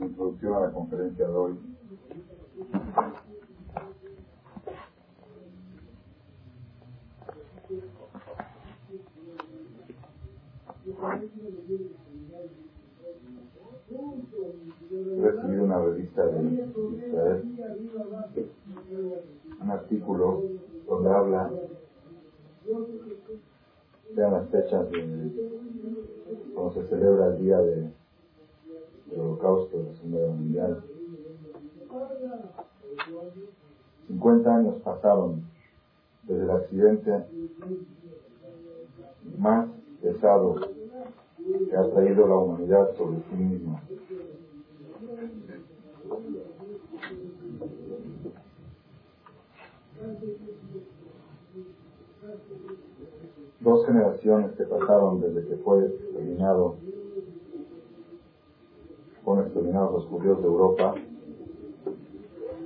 introducción a la conferencia de hoy. He recibido una revista de Israel, un artículo donde habla, vean las fechas de cuando se celebra el día de del holocausto de la Segunda Guerra Mundial. 50 años pasaron desde el accidente más pesado que ha traído la humanidad sobre sí misma. Dos generaciones que pasaron desde que fue terminado fueron exterminados los judíos de Europa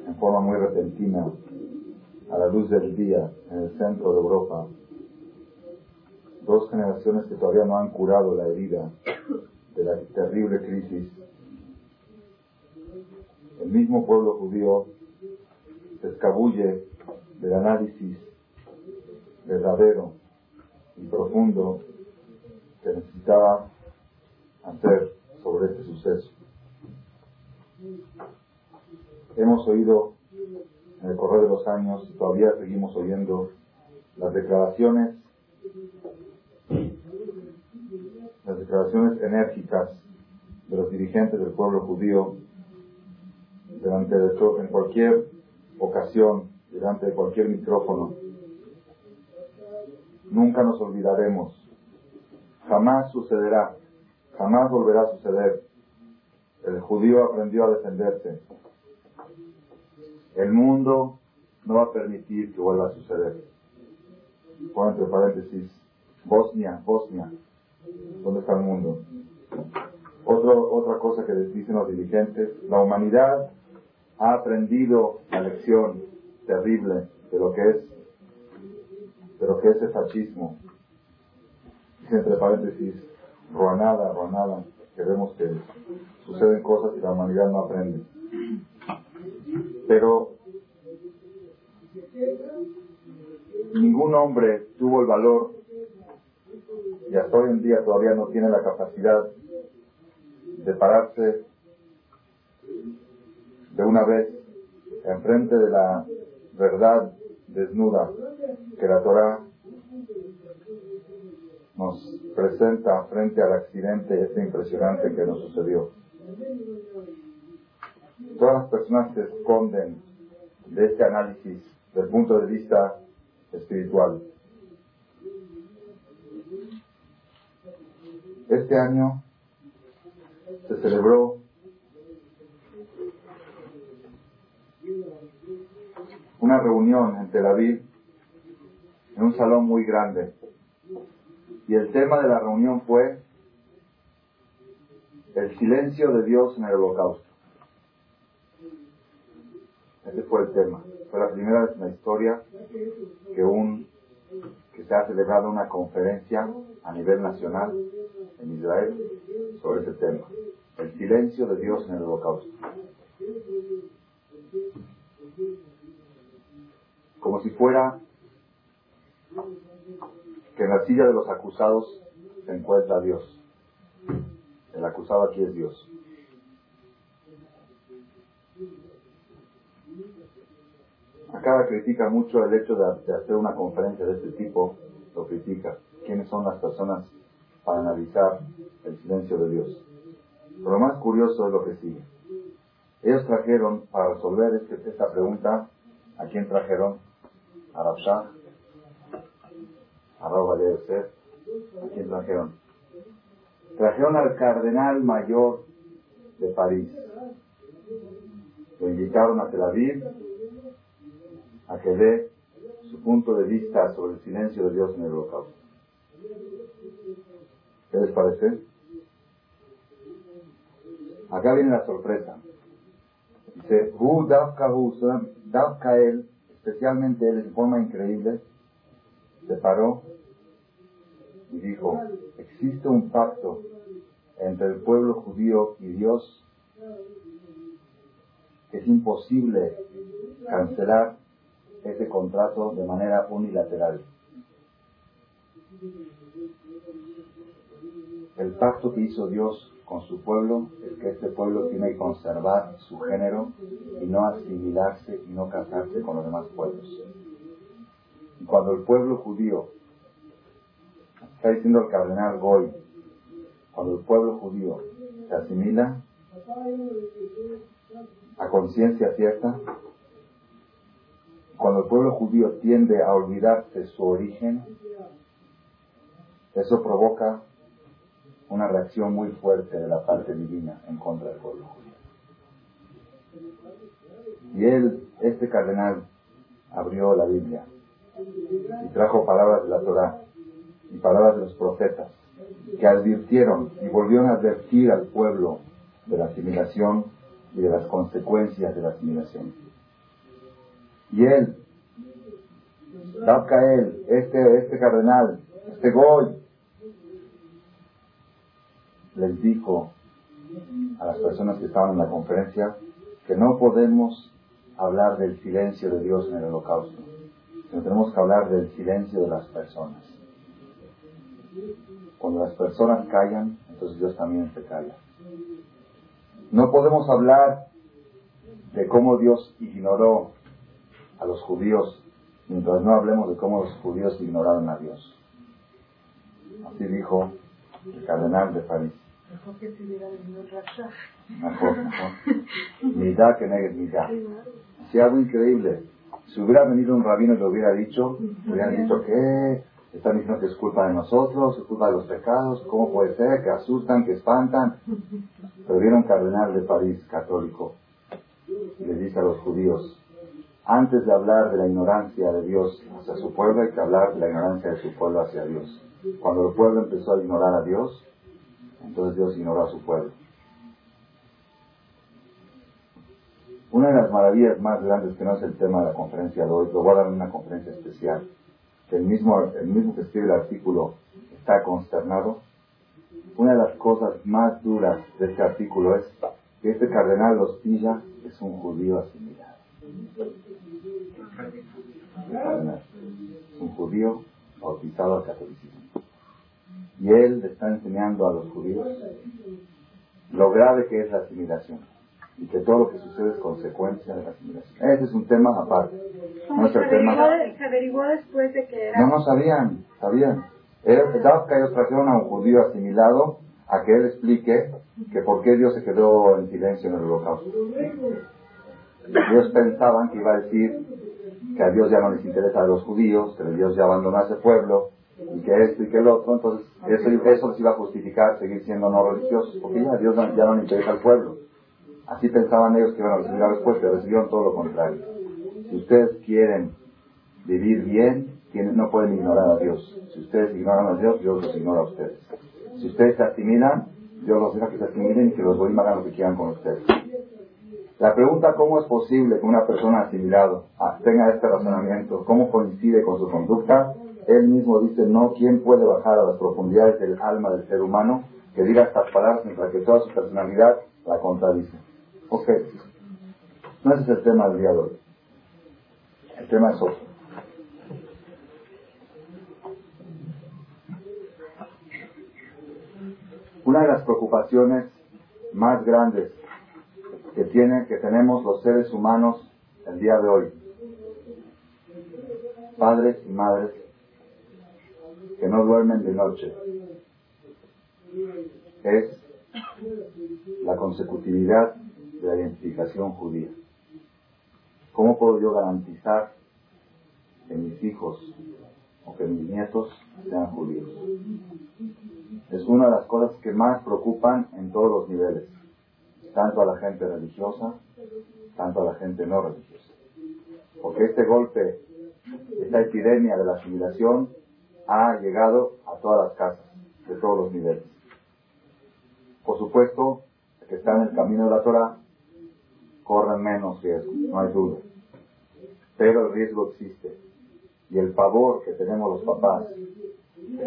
en forma muy repentina, a la luz del día, en el centro de Europa. Dos generaciones que todavía no han curado la herida de la terrible crisis. El mismo pueblo judío se escabulle del análisis verdadero y profundo que necesitaba hacer sobre este suceso. Hemos oído en el correr de los años y todavía seguimos oyendo las declaraciones, las declaraciones enérgicas de los dirigentes del pueblo judío delante en cualquier ocasión, delante de cualquier micrófono. Nunca nos olvidaremos. Jamás sucederá, jamás volverá a suceder el judío aprendió a defenderse. El mundo no va a permitir que vuelva a suceder. Pon entre paréntesis, Bosnia, Bosnia. ¿Dónde está el mundo? Otro, otra cosa que les dicen los dirigentes, la humanidad ha aprendido la lección terrible de lo que es, de lo que es el fascismo. Dice entre paréntesis, ruanada, ruanada, que vemos que suceden cosas y la humanidad no aprende. Pero ningún hombre tuvo el valor y hasta hoy en día todavía no tiene la capacidad de pararse de una vez enfrente de la verdad desnuda que la Torah nos presenta frente al accidente este impresionante que nos sucedió. Todas las personas se esconden de este análisis desde el punto de vista espiritual. Este año se celebró una reunión en Tel Aviv en un salón muy grande y el tema de la reunión fue el silencio de Dios en el holocausto. Ese fue el tema. Fue la primera vez en la historia que un que se ha celebrado una conferencia a nivel nacional en Israel sobre ese tema. El silencio de Dios en el holocausto. Como si fuera que en la silla de los acusados se encuentra Dios. El acusado aquí es Dios. Acá critica mucho el hecho de, hacer una conferencia de este tipo, lo critica. ¿Quiénes son las personas para analizar el silencio de Dios? Lo más curioso es lo que sigue. Ellos trajeron, para resolver este, esta pregunta, ¿a quién trajeron? A Rabshah, a Raúl Yosef. ¿A quién trajeron? Trajeron al cardenal mayor de París. Lo invitaron a Tel Aviv a que dé su punto de vista sobre el silencio de Dios en el holocausto. ¿Qué les parece? Acá viene la sorpresa. Dice, Hu Davka él, especialmente él, en forma increíble, se paró y dijo, existe un pacto entre el pueblo judío y Dios es imposible cancelar ese contrato de manera unilateral. El pacto que hizo Dios con su pueblo es que este pueblo tiene que conservar su género y no asimilarse y no casarse con los demás pueblos. Cuando el pueblo judío, está diciendo el cardenal Goy, cuando el pueblo judío se asimila a conciencia cierta, cuando el pueblo judío tiende a olvidarse su origen, eso provoca una reacción muy fuerte de la parte divina en contra del pueblo judío. Y él, este cardenal, abrió la Biblia y trajo palabras de la Torah y palabras de los profetas que advirtieron y volvieron a advertir al pueblo de la asimilación y de las consecuencias de la asimilación. Y él, él, este, este cardenal, este Goy, les dijo a las personas que estaban en la conferencia que no podemos hablar del silencio de Dios en el holocausto, sino tenemos que hablar del silencio de las personas. Cuando las personas callan, entonces Dios también se calla. No podemos hablar de cómo Dios ignoró a los judíos mientras no hablemos de cómo los judíos ignoraron a Dios. Así dijo el cardenal de París. Mejor que si hubiera venido Mejor, mejor. que negue mitad. Si algo increíble. Si hubiera venido un rabino y lo hubiera dicho, hubieran dicho que están diciendo que es culpa de nosotros, es culpa de los pecados, ¿cómo puede ser? Que asustan, que espantan. Pero viene un cardenal de París, católico, y le dice a los judíos, antes de hablar de la ignorancia de Dios hacia su pueblo, hay que hablar de la ignorancia de su pueblo hacia Dios. Cuando el pueblo empezó a ignorar a Dios, entonces Dios ignoró a su pueblo. Una de las maravillas más grandes, que no es el tema de la conferencia de hoy, lo voy a dar en una conferencia especial, el mismo, el mismo que escribe el artículo está consternado. Una de las cosas más duras de este artículo es que este cardenal Hostilla es un judío asimilado. Es un judío bautizado al catolicismo. Y él le está enseñando a los judíos lo grave que es la asimilación y que todo lo que sucede es consecuencia de la asimilación. Ese es un tema aparte. No es el tema. Se averiguó después de que era. No, no sabían, sabían. Ellos trajeron a un judío asimilado a que él explique que por qué Dios se quedó en silencio en el holocausto. Ellos pensaban que iba a decir que a Dios ya no les interesa a los judíos, que Dios ya abandonó a ese pueblo, y que esto y que el otro, entonces eso, eso les iba a justificar seguir siendo no religiosos, porque ya a Dios ya no le interesa al pueblo. Así pensaban ellos que iban a recibir la respuesta, recibieron todo lo contrario. Si ustedes quieren vivir bien, no pueden ignorar a Dios. Si ustedes ignoran a Dios, Dios los ignora a ustedes. Si ustedes se asimilan, Dios los deja que se asimilen y que los voy hagan lo que quieran con ustedes. La pregunta cómo es posible que una persona asimilado tenga este razonamiento, cómo coincide con su conducta, él mismo dice, no, ¿quién puede bajar a las profundidades del alma del ser humano que diga estas palabras mientras que toda su personalidad la contradice? Ok, no ese es el tema del día de hoy. El tema es otro. Una de las preocupaciones más grandes que tiene, que tenemos los seres humanos el día de hoy, padres y madres, que no duermen de noche es la consecutividad de la identificación judía. ¿Cómo puedo yo garantizar que mis hijos o que mis nietos sean judíos? Es una de las cosas que más preocupan en todos los niveles, tanto a la gente religiosa, tanto a la gente no religiosa. Porque este golpe, esta epidemia de la asimilación, ha llegado a todas las casas, de todos los niveles. Por supuesto, que está en el camino de la Torah corren menos riesgo, no hay duda. Pero el riesgo existe. Y el favor que tenemos los papás,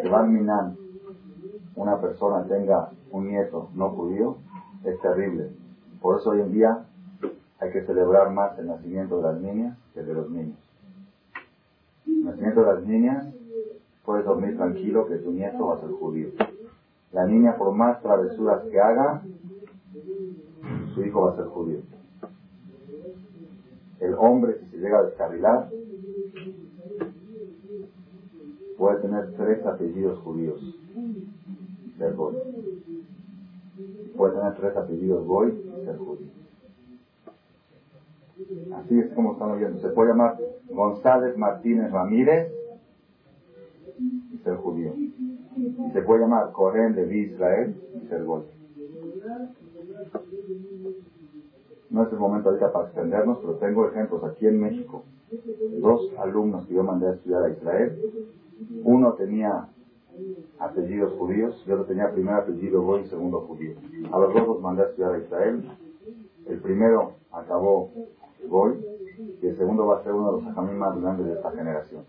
que van minando una persona tenga un nieto no judío, es terrible. Por eso hoy en día hay que celebrar más el nacimiento de las niñas que de los niños. El nacimiento de las niñas, puedes dormir tranquilo que tu nieto va a ser judío. La niña, por más travesuras que haga, su hijo va a ser judío. El hombre, si se llega a descarrilar, puede tener tres apellidos judíos ser Goy. Puede tener tres apellidos Goy y ser judío. Así es como estamos viendo. Se puede llamar González Martínez Ramírez y ser judío. Y se puede llamar Cohen de Israel y ser Goy. No es el momento ahorita para extendernos, pero tengo ejemplos aquí en México. Dos alumnos que yo mandé a estudiar a Israel. Uno tenía apellidos judíos y otro tenía primer apellido Goy segundo judío. A los dos los mandé a estudiar a Israel. El primero acabó Goy y el segundo va a ser uno de los ajamí más grandes de esta generación.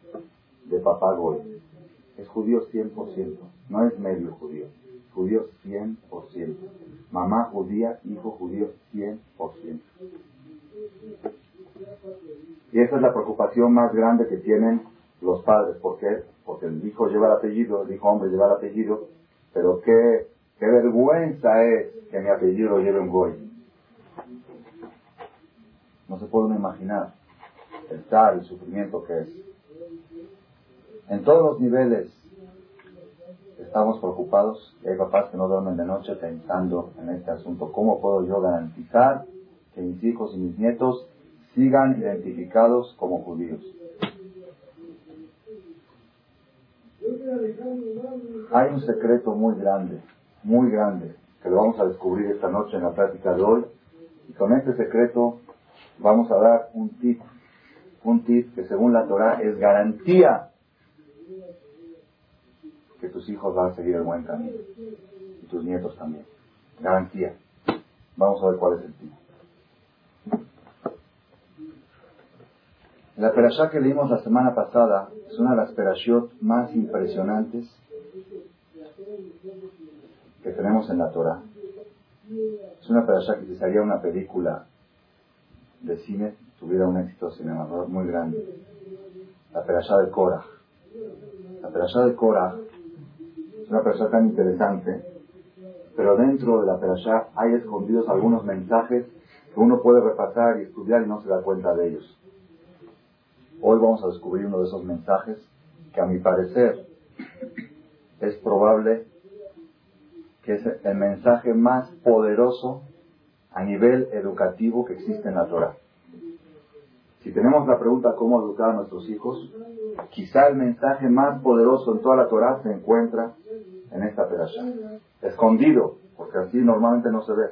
De papá Goy. Es judío 100%, no es medio judío. Judío 100%. Mamá judía, hijo judío 100%. Y esa es la preocupación más grande que tienen los padres. ¿Por qué? Porque el hijo lleva el apellido, el hijo hombre lleva el apellido, pero qué, qué vergüenza es que mi apellido lo lleve un goy. No se pueden imaginar el tal, sufrimiento que es. En todos los niveles estamos preocupados hay papás que no duermen de noche pensando en este asunto. ¿Cómo puedo yo garantizar que mis hijos y mis nietos sigan identificados como judíos? Hay un secreto muy grande, muy grande, que lo vamos a descubrir esta noche en la práctica de hoy. Y con este secreto vamos a dar un tip, un tip que según la Torah es garantía que tus hijos van a seguir el buen camino. Y tus nietos también. Garantía. Vamos a ver cuál es el tip. La perashá que leímos la semana pasada es una de las perashot más impresionantes que tenemos en la Torah. Es una perashá que si salía una película de cine, tuviera un éxito cinematográfico muy grande. La perashá de Korah. La perashá de Korah una perashá tan interesante, pero dentro de la perashá hay escondidos algunos mensajes que uno puede repasar y estudiar y no se da cuenta de ellos. Hoy vamos a descubrir uno de esos mensajes que a mi parecer es probable que es el mensaje más poderoso a nivel educativo que existe en la Torah. Si tenemos la pregunta cómo educar a nuestros hijos, quizá el mensaje más poderoso en toda la Torah se encuentra en esta perasha. Escondido, porque así normalmente no se ve.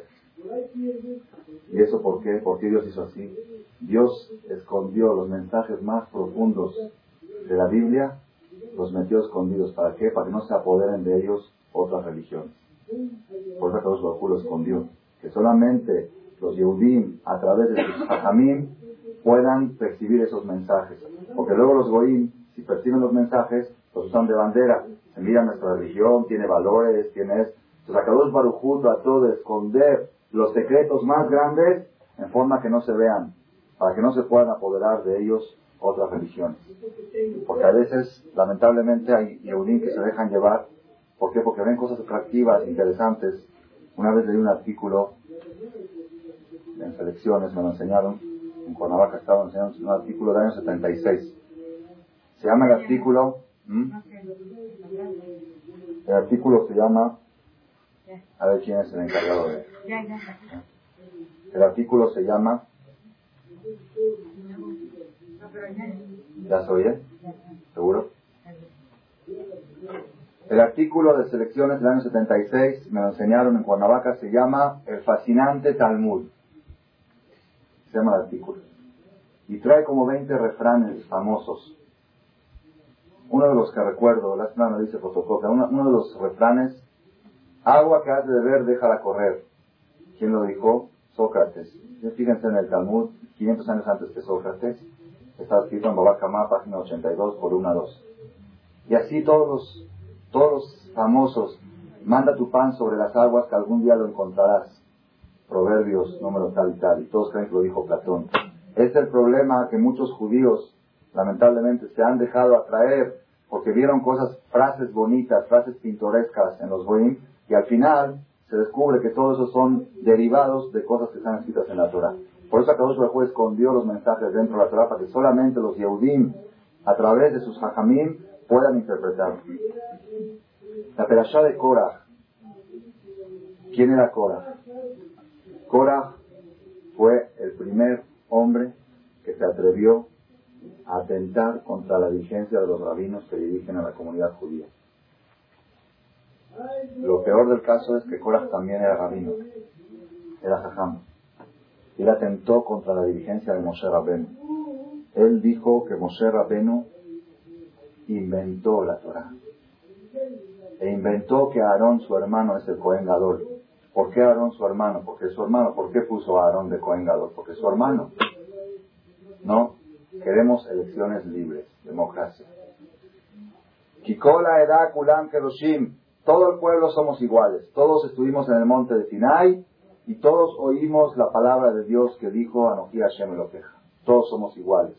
¿Y eso por qué? ¿Por qué Dios hizo así? Dios escondió los mensajes más profundos de la Biblia, los metió escondidos. ¿Para qué? Para que no se apoderen de ellos otras religiones. Por eso Dios lo escondió. Que solamente los Yehudim, a través de sus hajamim, puedan percibir esos mensajes. Porque luego los Goim, si perciben los mensajes, los usan de bandera. Se mira nuestra religión, tiene valores, tiene... Entonces, Akadosh Baruj trató de esconder los secretos más grandes en forma que no se vean para que no se puedan apoderar de ellos otras religiones. Porque a veces, lamentablemente, hay Yehudim que se dejan llevar. ¿Por qué? Porque ven cosas atractivas, interesantes. Una vez leí un artículo en selecciones, me lo enseñaron, en Cuernavaca estaban enseñando un artículo del año 76. Se llama el artículo, el artículo se llama, a ver quién es el encargado de El artículo se llama ¿Ya se oye? ¿Seguro? El artículo de selecciones del año 76, me lo enseñaron en Cuernavaca, se llama El fascinante Talmud. Se llama el artículo. Y trae como 20 refranes famosos. Uno de los que recuerdo, la semana dice fotocopia, uno, uno, de los refranes, agua que has de beber, déjala correr. ¿Quién lo dijo? Sócrates. Fíjense en el Talmud, 500 años antes que Sócrates, está escrito en Babacamá, página 82, por 1 a 2. Y así todos los, todos los famosos, manda tu pan sobre las aguas que algún día lo encontrarás. Proverbios número tal y tal, y todos creen que lo dijo Platón. Es el problema que muchos judíos, lamentablemente, se han dejado atraer porque vieron cosas, frases bonitas, frases pintorescas en los Goim, y al final se descubre que todo eso son derivados de cosas que están escritas en la Torah. Por eso Akadosh Baruj escondió los mensajes dentro de la Torah para que solamente los Yehudim, a través de sus hajamim, puedan interpretar. La perashá de Korah. ¿Quién era Korah? Korah fue el primer hombre que se atrevió a atentar contra la diligencia de los rabinos que dirigen a la comunidad judía. Lo peor del caso es que Korah también era rabino, era jajam. Él atentó contra la dirigencia de Moshe Rabenu. Él dijo que Moshe Rabenu inventó la Torah. E inventó que Aarón, su hermano, es el Cohen Gadol. ¿Por qué Aarón, su hermano? Porque es su hermano. ¿Por qué puso a Aarón de Cohen Gadol? Porque su hermano. No, queremos elecciones libres, democracia. Kikola Edad Kulam Keroshim. Todo el pueblo somos iguales. Todos estuvimos en el monte de Sinai y todos oímos la palabra de Dios que dijo Anoji Hashem queja. Todos somos iguales.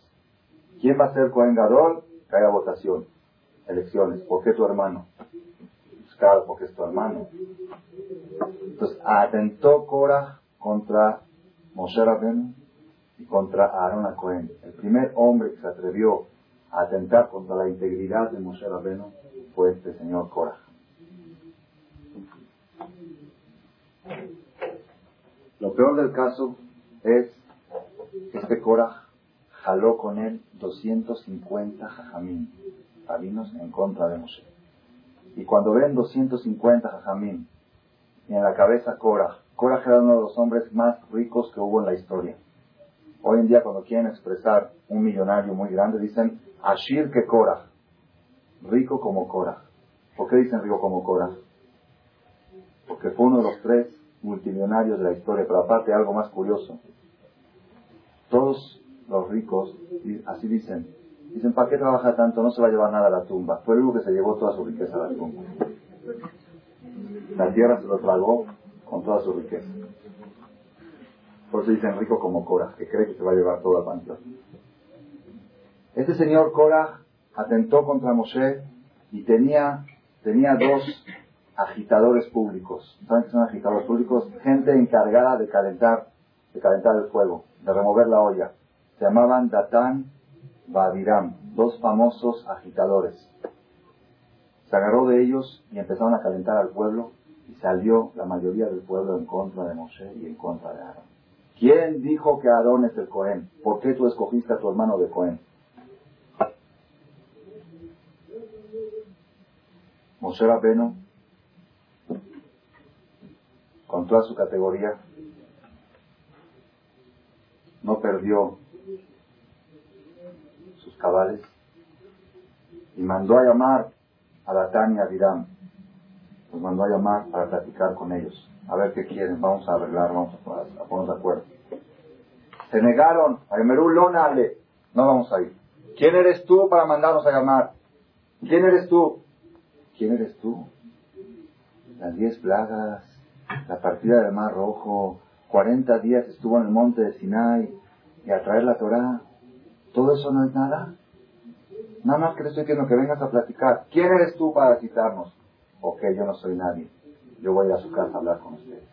¿Quién va a ser Cohen Gadol? Que haya votación. Elecciones. ¿Por qué tu hermano? Porque es tu hermano. Entonces, atentó Korah contra Moshe Rabbeinu y contra Aaron Cohen. El primer hombre que se atrevió a atentar contra la integridad de Moshe Rabbeinu fue este señor Korah. Lo peor del caso es que este Korah jaló con él 250 jajamín, rabinos en contra de Moshe. Y cuando ven 250 jajamín y en la cabeza Korah, Korah era uno de los hombres más ricos que hubo en la historia. Hoy en día cuando quieren expresar un millonario muy grande dicen Ashir que Korah, rico como Korah. ¿Por qué dicen rico como Korah? Porque fue uno de los tres multimillonarios de la historia, pero aparte algo más curioso. Todos los ricos, así dicen, dicen, ¿para qué trabaja tanto? No se va a llevar nada a la tumba. Fue el único que se llevó toda su riqueza a la tumba. La tierra se lo tragó con toda su riqueza. Por eso dicen rico como Cora, que cree que se va a llevar toda la panza. Este señor Cora atentó contra Moshe y tenía, tenía dos agitadores públicos. ¿Saben qué son agitadores públicos? Gente encargada de calentar, de calentar el fuego, de remover la olla. Se llamaban Datán Babiram, dos famosos agitadores. Se agarró de ellos y empezaron a calentar al pueblo y salió la mayoría del pueblo en contra de Moshe y en contra de Aarón. ¿Quién dijo que Aarón es el Cohen? ¿Por qué tú escogiste a tu hermano de Cohen? Moshe Rabbeinu con toda su categoría, no perdió y mandó a llamar a Datán y a Viram. Los mandó a llamar para platicar con ellos. A ver qué quieren, vamos a arreglar, vamos a, ponernos de acuerdo. Se negaron, a Lonale, no vamos a ir. ¿Quién eres tú para mandarnos a llamar? ¿Quién eres tú? ¿Quién eres tú? Las diez plagas la partida del Mar Rojo, 40 días estuvo en el monte de Sinai y a traer la Torah. ¿Todo eso no es nada? Nada más que te estoy diciendo que vengas a platicar. ¿Quién eres tú para citarnos? Ok, yo no soy nadie. Yo voy a su casa a hablar con ustedes.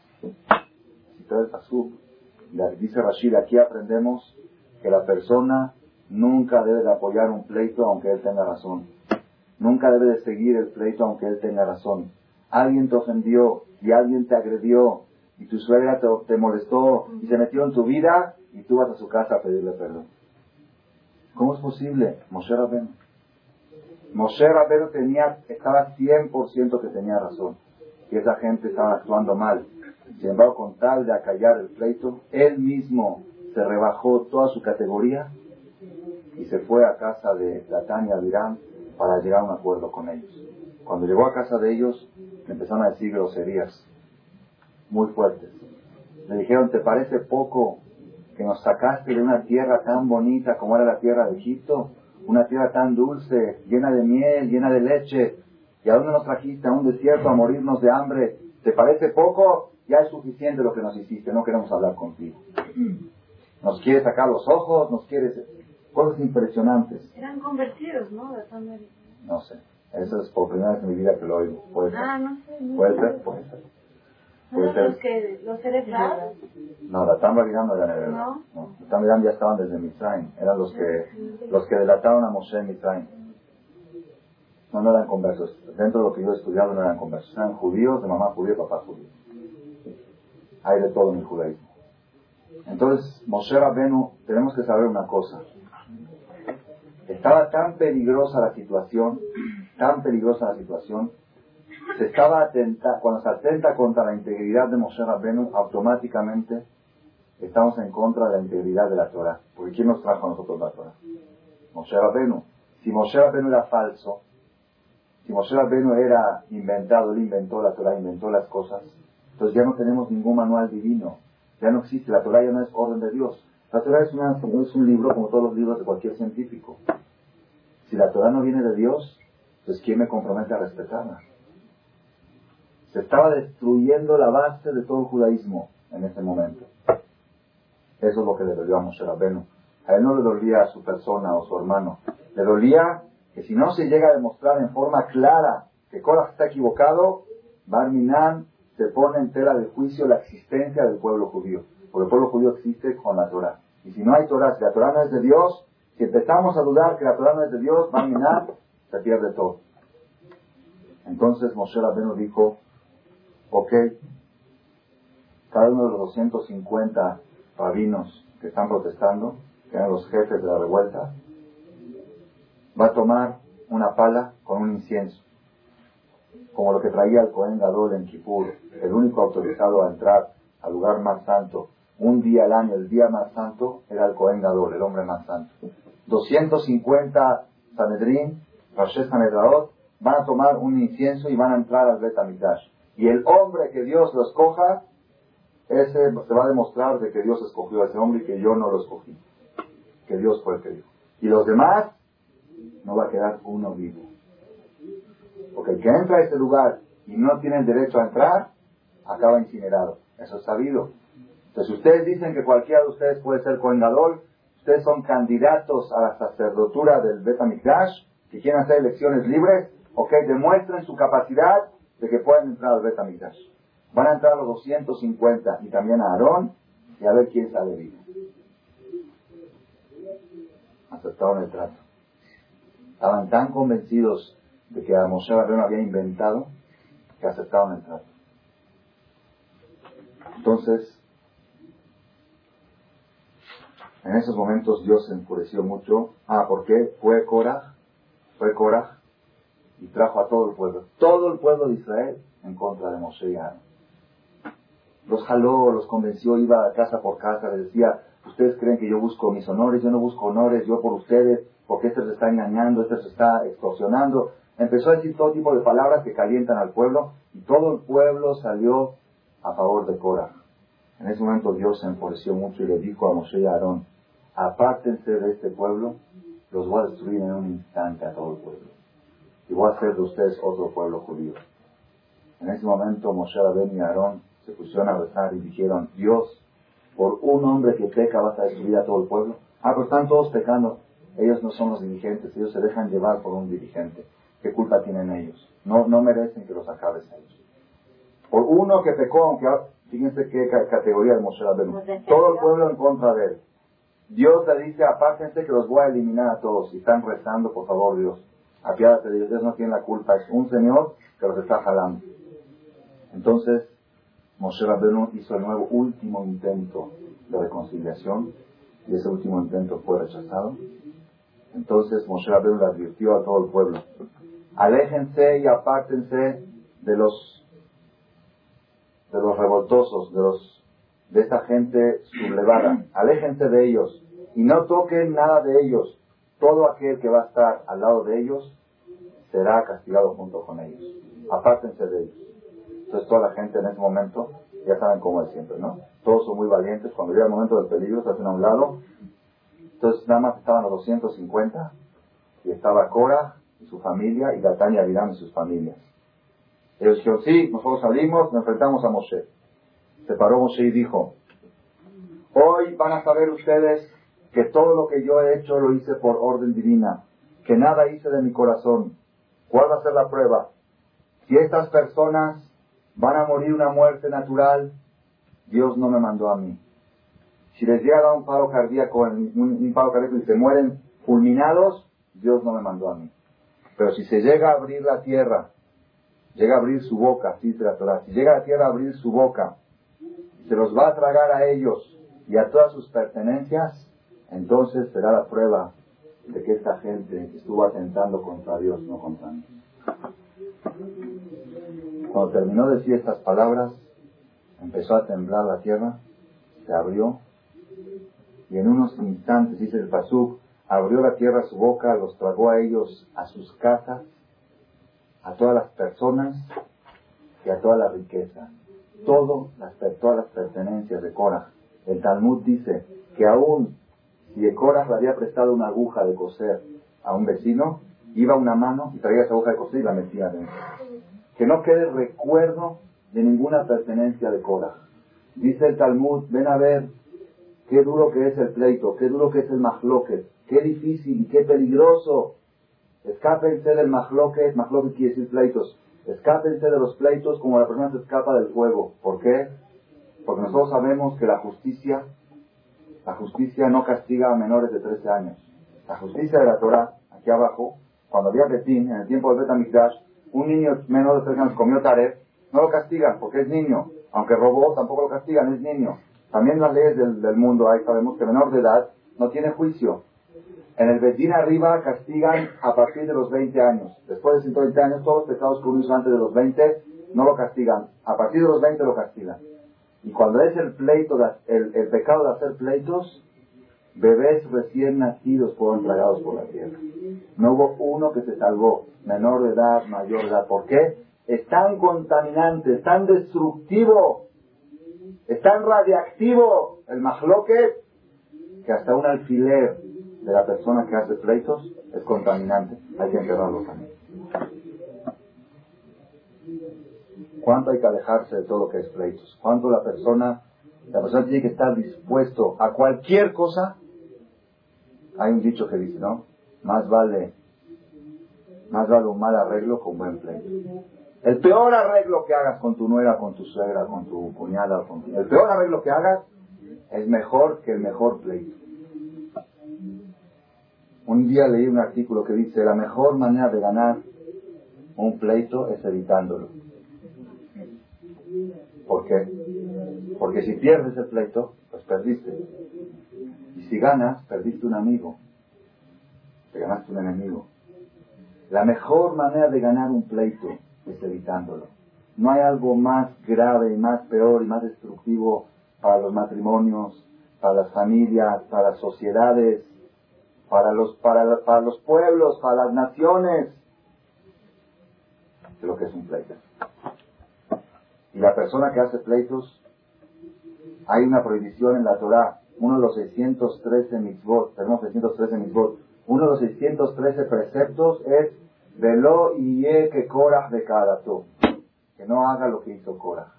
el Dice Rashid, aquí aprendemos que la persona nunca debe de apoyar un pleito aunque él tenga razón. Nunca debe de seguir el pleito aunque él tenga razón. Alguien te ofendió, y alguien te agredió y tu suegra te, molestó y se metió en tu vida y tú vas a su casa a pedirle perdón. ¿Cómo es posible? Moshe Rabbeinu. Moshe Rabbeinu tenía, estaba 100% que tenía razón. Y esa gente estaba actuando mal. Sin embargo, con tal de acallar el pleito, él mismo se rebajó toda su categoría y se fue a casa de Latania Virán para llegar a un acuerdo con ellos. Cuando llegó a casa de ellos, le empezaron a decir groserías muy fuertes. Le dijeron, ¿te parece poco que nos sacaste de una tierra tan bonita como era la tierra de Egipto? Una tierra tan dulce, llena de miel, llena de leche. ¿Y a dónde nos trajiste? A un desierto a morirnos de hambre. ¿Te parece poco? Ya es suficiente lo que nos hiciste, no queremos hablar contigo. Nos quiere sacar los ojos, nos quiere... Cosas impresionantes. Eran convertidos, ¿no? No sé. Eso es por primera vez en mi vida que lo oigo. ¿Puede ser? Ah, no sé. ¿Puede ser? Puede ser. ¿Puede ser? Los, que, los seres No, la Tambaridán no eran hebreos. ¿No? no. La Tambaridán ya estaban desde Mitzrayim. Eran los que, los que delataron a Moshe en Mitzrayim. No, no eran conversos. Dentro de lo que yo he estudiado no eran conversos. Eran judíos, de mamá judía, papá judío. Hay de todo en el judaísmo. Entonces, Moshe Rabenu, tenemos que saber una cosa. Estaba tan peligrosa la situación, tan peligrosa la situación, se estaba atenta, cuando se atenta contra la integridad de Moshe Rabenu, automáticamente estamos en contra de la integridad de la Torah. Porque ¿quién nos trajo a nosotros la Torah? Moshe Rabenu. Si Moshe Rabenu era falso, si Moshe Rabenu era inventado, él inventó la Torah, inventó las cosas, entonces ya no tenemos ningún manual divino. Ya no existe, la Torah ya no es orden de Dios. La Torah es, es un libro como todos los libros de cualquier científico. Si la Torah no viene de Dios, pues ¿quién me compromete a respetarla? Se estaba destruyendo la base de todo el judaísmo en ese momento. Eso es lo que le dolió a Moshe Rabbeinu. A él no le dolía a su persona o su hermano. Le dolía que si no se llega a demostrar en forma clara que Korah está equivocado, Barminan se pone en tela de juicio la existencia del pueblo judío. Porque el pueblo judío existe con la Torah. Y si no hay Torah, si la Torah no es de Dios, si empezamos a dudar que la Torah no es de Dios, Barminan se pierde todo. Entonces Moshe Rabbeinu dijo, ok, cada uno de los 250 rabinos que están protestando, que eran los jefes de la revuelta, va a tomar una pala con un incienso, como lo que traía el Cohen Gadol en Kippur, el único autorizado a entrar al lugar más santo, un día al año, el día más santo, era el Cohen Gadol, el hombre más santo. 250 Sanedrín, Rashes Sanedraot, van a tomar un incienso y van a entrar al Bet y el hombre que Dios lo escoja, ese se va a demostrar de que Dios escogió a ese hombre y que yo no lo escogí. Que Dios fue el que dijo. Y los demás, no va a quedar uno vivo. Porque el que entra a ese lugar y no tiene derecho a entrar, acaba incinerado. Eso es sabido. Entonces, ustedes dicen que cualquiera de ustedes puede ser coengador, ustedes son candidatos a la sacerdotura del Betamikdash, que quieren hacer elecciones libres, ok, demuestren su capacidad de que pueden entrar al Betamigdash. Van a entrar los 250 y también a Aarón y a ver quién sale vivo. Aceptaron el trato. Estaban tan convencidos de que a Moshe había inventado que aceptaron el trato. Entonces, en esos momentos Dios se enfureció mucho. Ah, ¿por qué? Fue Korah, fue Korah y trajo a todo el pueblo, todo el pueblo de Israel en contra de Moshe y Aaron. Los jaló, los convenció, iba casa por casa, les decía, ustedes creen que yo busco mis honores, yo no busco honores, yo por ustedes, porque este se está engañando, este se está extorsionando. Empezó a decir todo tipo de palabras que calientan al pueblo y todo el pueblo salió a favor de Cora. En ese momento Dios se enfureció mucho y le dijo a Moshe y Aarón, apártense de este pueblo, los voy a destruir en un instante a todo el pueblo y voy a hacer de ustedes otro pueblo judío. En ese momento Moshe Rabén y Aarón se pusieron a rezar y dijeron, Dios, por un hombre que peca vas a destruir a todo el pueblo. Ah, pero están todos pecando. Ellos no son los dirigentes, ellos se dejan llevar por un dirigente. ¿Qué culpa tienen ellos? No, no merecen que los acabes a ellos. Por uno que pecó, aunque fíjense qué categoría de Moshe Rabén. Todo el pueblo en contra de él. Dios le dice, apártense que los voy a eliminar a todos. Y están rezando, por favor, Dios apiádate de ellos, ellos no tienen la culpa, es un señor que los está jalando. Entonces, Moshe Rabbeinu hizo el nuevo último intento de reconciliación y ese último intento fue rechazado. Entonces Moshe Rabbeinu le advirtió a todo el pueblo, aléjense y apártense de los de los revoltosos, de los de esta gente sublevada, aléjense de ellos y no toquen nada de ellos, todo aquel que va a estar al lado de ellos será castigado junto con ellos. Apártense de ellos. Entonces toda la gente en ese momento, ya saben cómo es siempre, ¿no? Todos son muy valientes. Cuando llega el momento del peligro, se hacen a un lado. Entonces nada más estaban los 250 y estaba Cora y su familia y Datán y Abiram y sus familias. Ellos dijeron, sí, nosotros salimos, nos enfrentamos a Moshe. Se paró Moshe y dijo, hoy van a saber ustedes que todo lo que yo he hecho lo hice por orden divina, que nada hice de mi corazón. ¿Cuál va a ser la prueba? Si estas personas van a morir una muerte natural, Dios no me mandó a mí. Si les llega un paro cardíaco, un, paro cardíaco y se mueren fulminados, Dios no me mandó a mí. Pero si se llega a abrir la tierra, llega a abrir su boca, si llega a la tierra a abrir su boca, se los va a tragar a ellos y a todas sus pertenencias, entonces será la prueba de que esta gente estuvo atentando contra Dios, no contra mí. Cuando terminó de decir estas palabras, empezó a temblar la tierra, se abrió, y en unos instantes, dice el Pasuk, abrió la tierra su boca, los tragó a ellos, a sus casas, a todas las personas y a toda la riqueza. Todo, las, todas las pertenencias de Korah. El Talmud dice que aún si Korah le había prestado una aguja de coser a un vecino, iba una mano y traía esa aguja de coser y la metía dentro. Que no quede recuerdo de ninguna pertenencia de Korah. Dice el Talmud, ven a ver qué duro que es el pleito, qué duro que es el mahloket, qué difícil y qué peligroso. Escápense del mahloket, mahloket quiere decir pleitos. Escápense de los pleitos como la persona se escapa del fuego. ¿Por qué? Porque nosotros sabemos que la justicia, la justicia no castiga a menores de 13 años. La justicia de la Torah, aquí abajo, cuando había Betín, en el tiempo del Betamikdash, un niño menor de 13 años comió taref, no lo castigan porque es niño. Aunque robó, tampoco lo castigan, es niño. También las leyes del, mundo, ahí sabemos que menor de edad no tiene juicio. En el Bedín arriba castigan a partir de los 20 años. Después de 120 años, todos los pecados que antes de los 20 no lo castigan. A partir de los 20 lo castigan. Y cuando es el pleito, el, pecado de hacer pleitos, bebés recién nacidos fueron tragados por la tierra. No hubo uno que se salvó, menor de edad, mayor de edad. ¿Por qué? Es tan contaminante, es tan destructivo es tan radiactivo el mahloket que hasta un alfiler de la persona que hace pleitos es contaminante. Hay que enterrarlo también. ¿Cuánto hay que alejarse de todo lo que es pleitos? ¿Cuánto la persona, la persona tiene que estar dispuesto a cualquier cosa? Hay un dicho que dice, ¿no? Más vale, más vale un mal arreglo con buen pleito. El peor arreglo que hagas con tu nuera, con tu suegra, con tu cuñada, con el peor arreglo que hagas es mejor que el mejor pleito. Un día leí un artículo que dice la mejor manera de ganar un pleito es evitándolo. ¿Por qué? Porque si pierdes el pleito, pues perdiste. Y si ganas, perdiste un amigo. Te ganaste un enemigo. La mejor manera de ganar un pleito es evitándolo. No hay algo más grave y más peor y más destructivo para los matrimonios, para las familias, para las sociedades, para los, para, para los pueblos, para las naciones, de lo que es un pleito. Y la persona que hace pleitos, hay una prohibición en la Torah, uno de los 613 mitzvot, tenemos 613 mitzvot, uno de los 613 preceptos es Velo y que Korah de cada Que no haga lo que hizo Korah.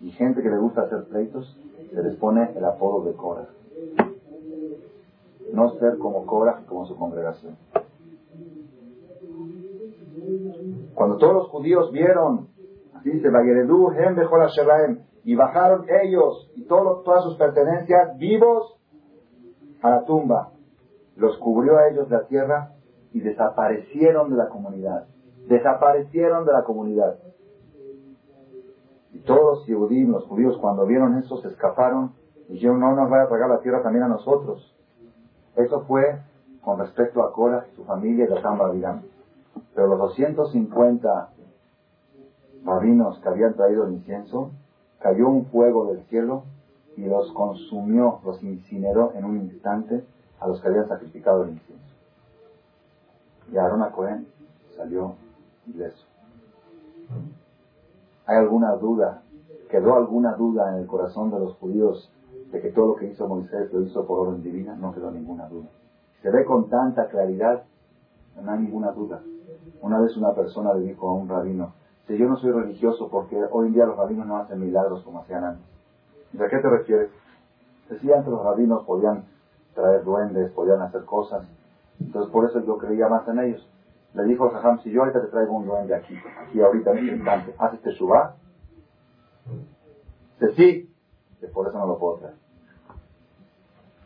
Y gente que le gusta hacer pleitos, se les pone el apodo de Korah. No ser como Korah y como su congregación. Cuando todos los judíos vieron, dice, y bajaron ellos y todas sus pertenencias vivos a la tumba, los cubrió a ellos la tierra y desaparecieron de la comunidad. Desaparecieron de la comunidad. Y todos los judíos, cuando vieron eso, se escaparon y dijeron, no nos vaya a tragar la tierra también a nosotros. Eso fue con respecto a Cora y su familia de San. Pero los 250 rabinos que habían traído el incienso, cayó un fuego del cielo y los consumió, los incineró en un instante a los que habían sacrificado el incienso. Y Aarón Cohen salió ileso. ¿Hay alguna duda? ¿Quedó alguna duda en el corazón de los judíos de que todo lo que hizo Moisés lo hizo por orden divina? No quedó ninguna duda. Se ve con tanta claridad, no hay ninguna duda. Una vez una persona le dijo a un rabino, Si yo no soy religioso porque hoy en día los rabinos no hacen milagros como hacían antes. ¿De qué te refieres? Decía antes los rabinos podían traer duendes, podían hacer cosas. Entonces por eso yo creía más en ellos. Le dijo a Jajam, si yo ahorita te traigo un duende aquí, aquí ahorita en este instante, ¿haces teshuva? Dice, sí. Que por eso no lo puedo traer.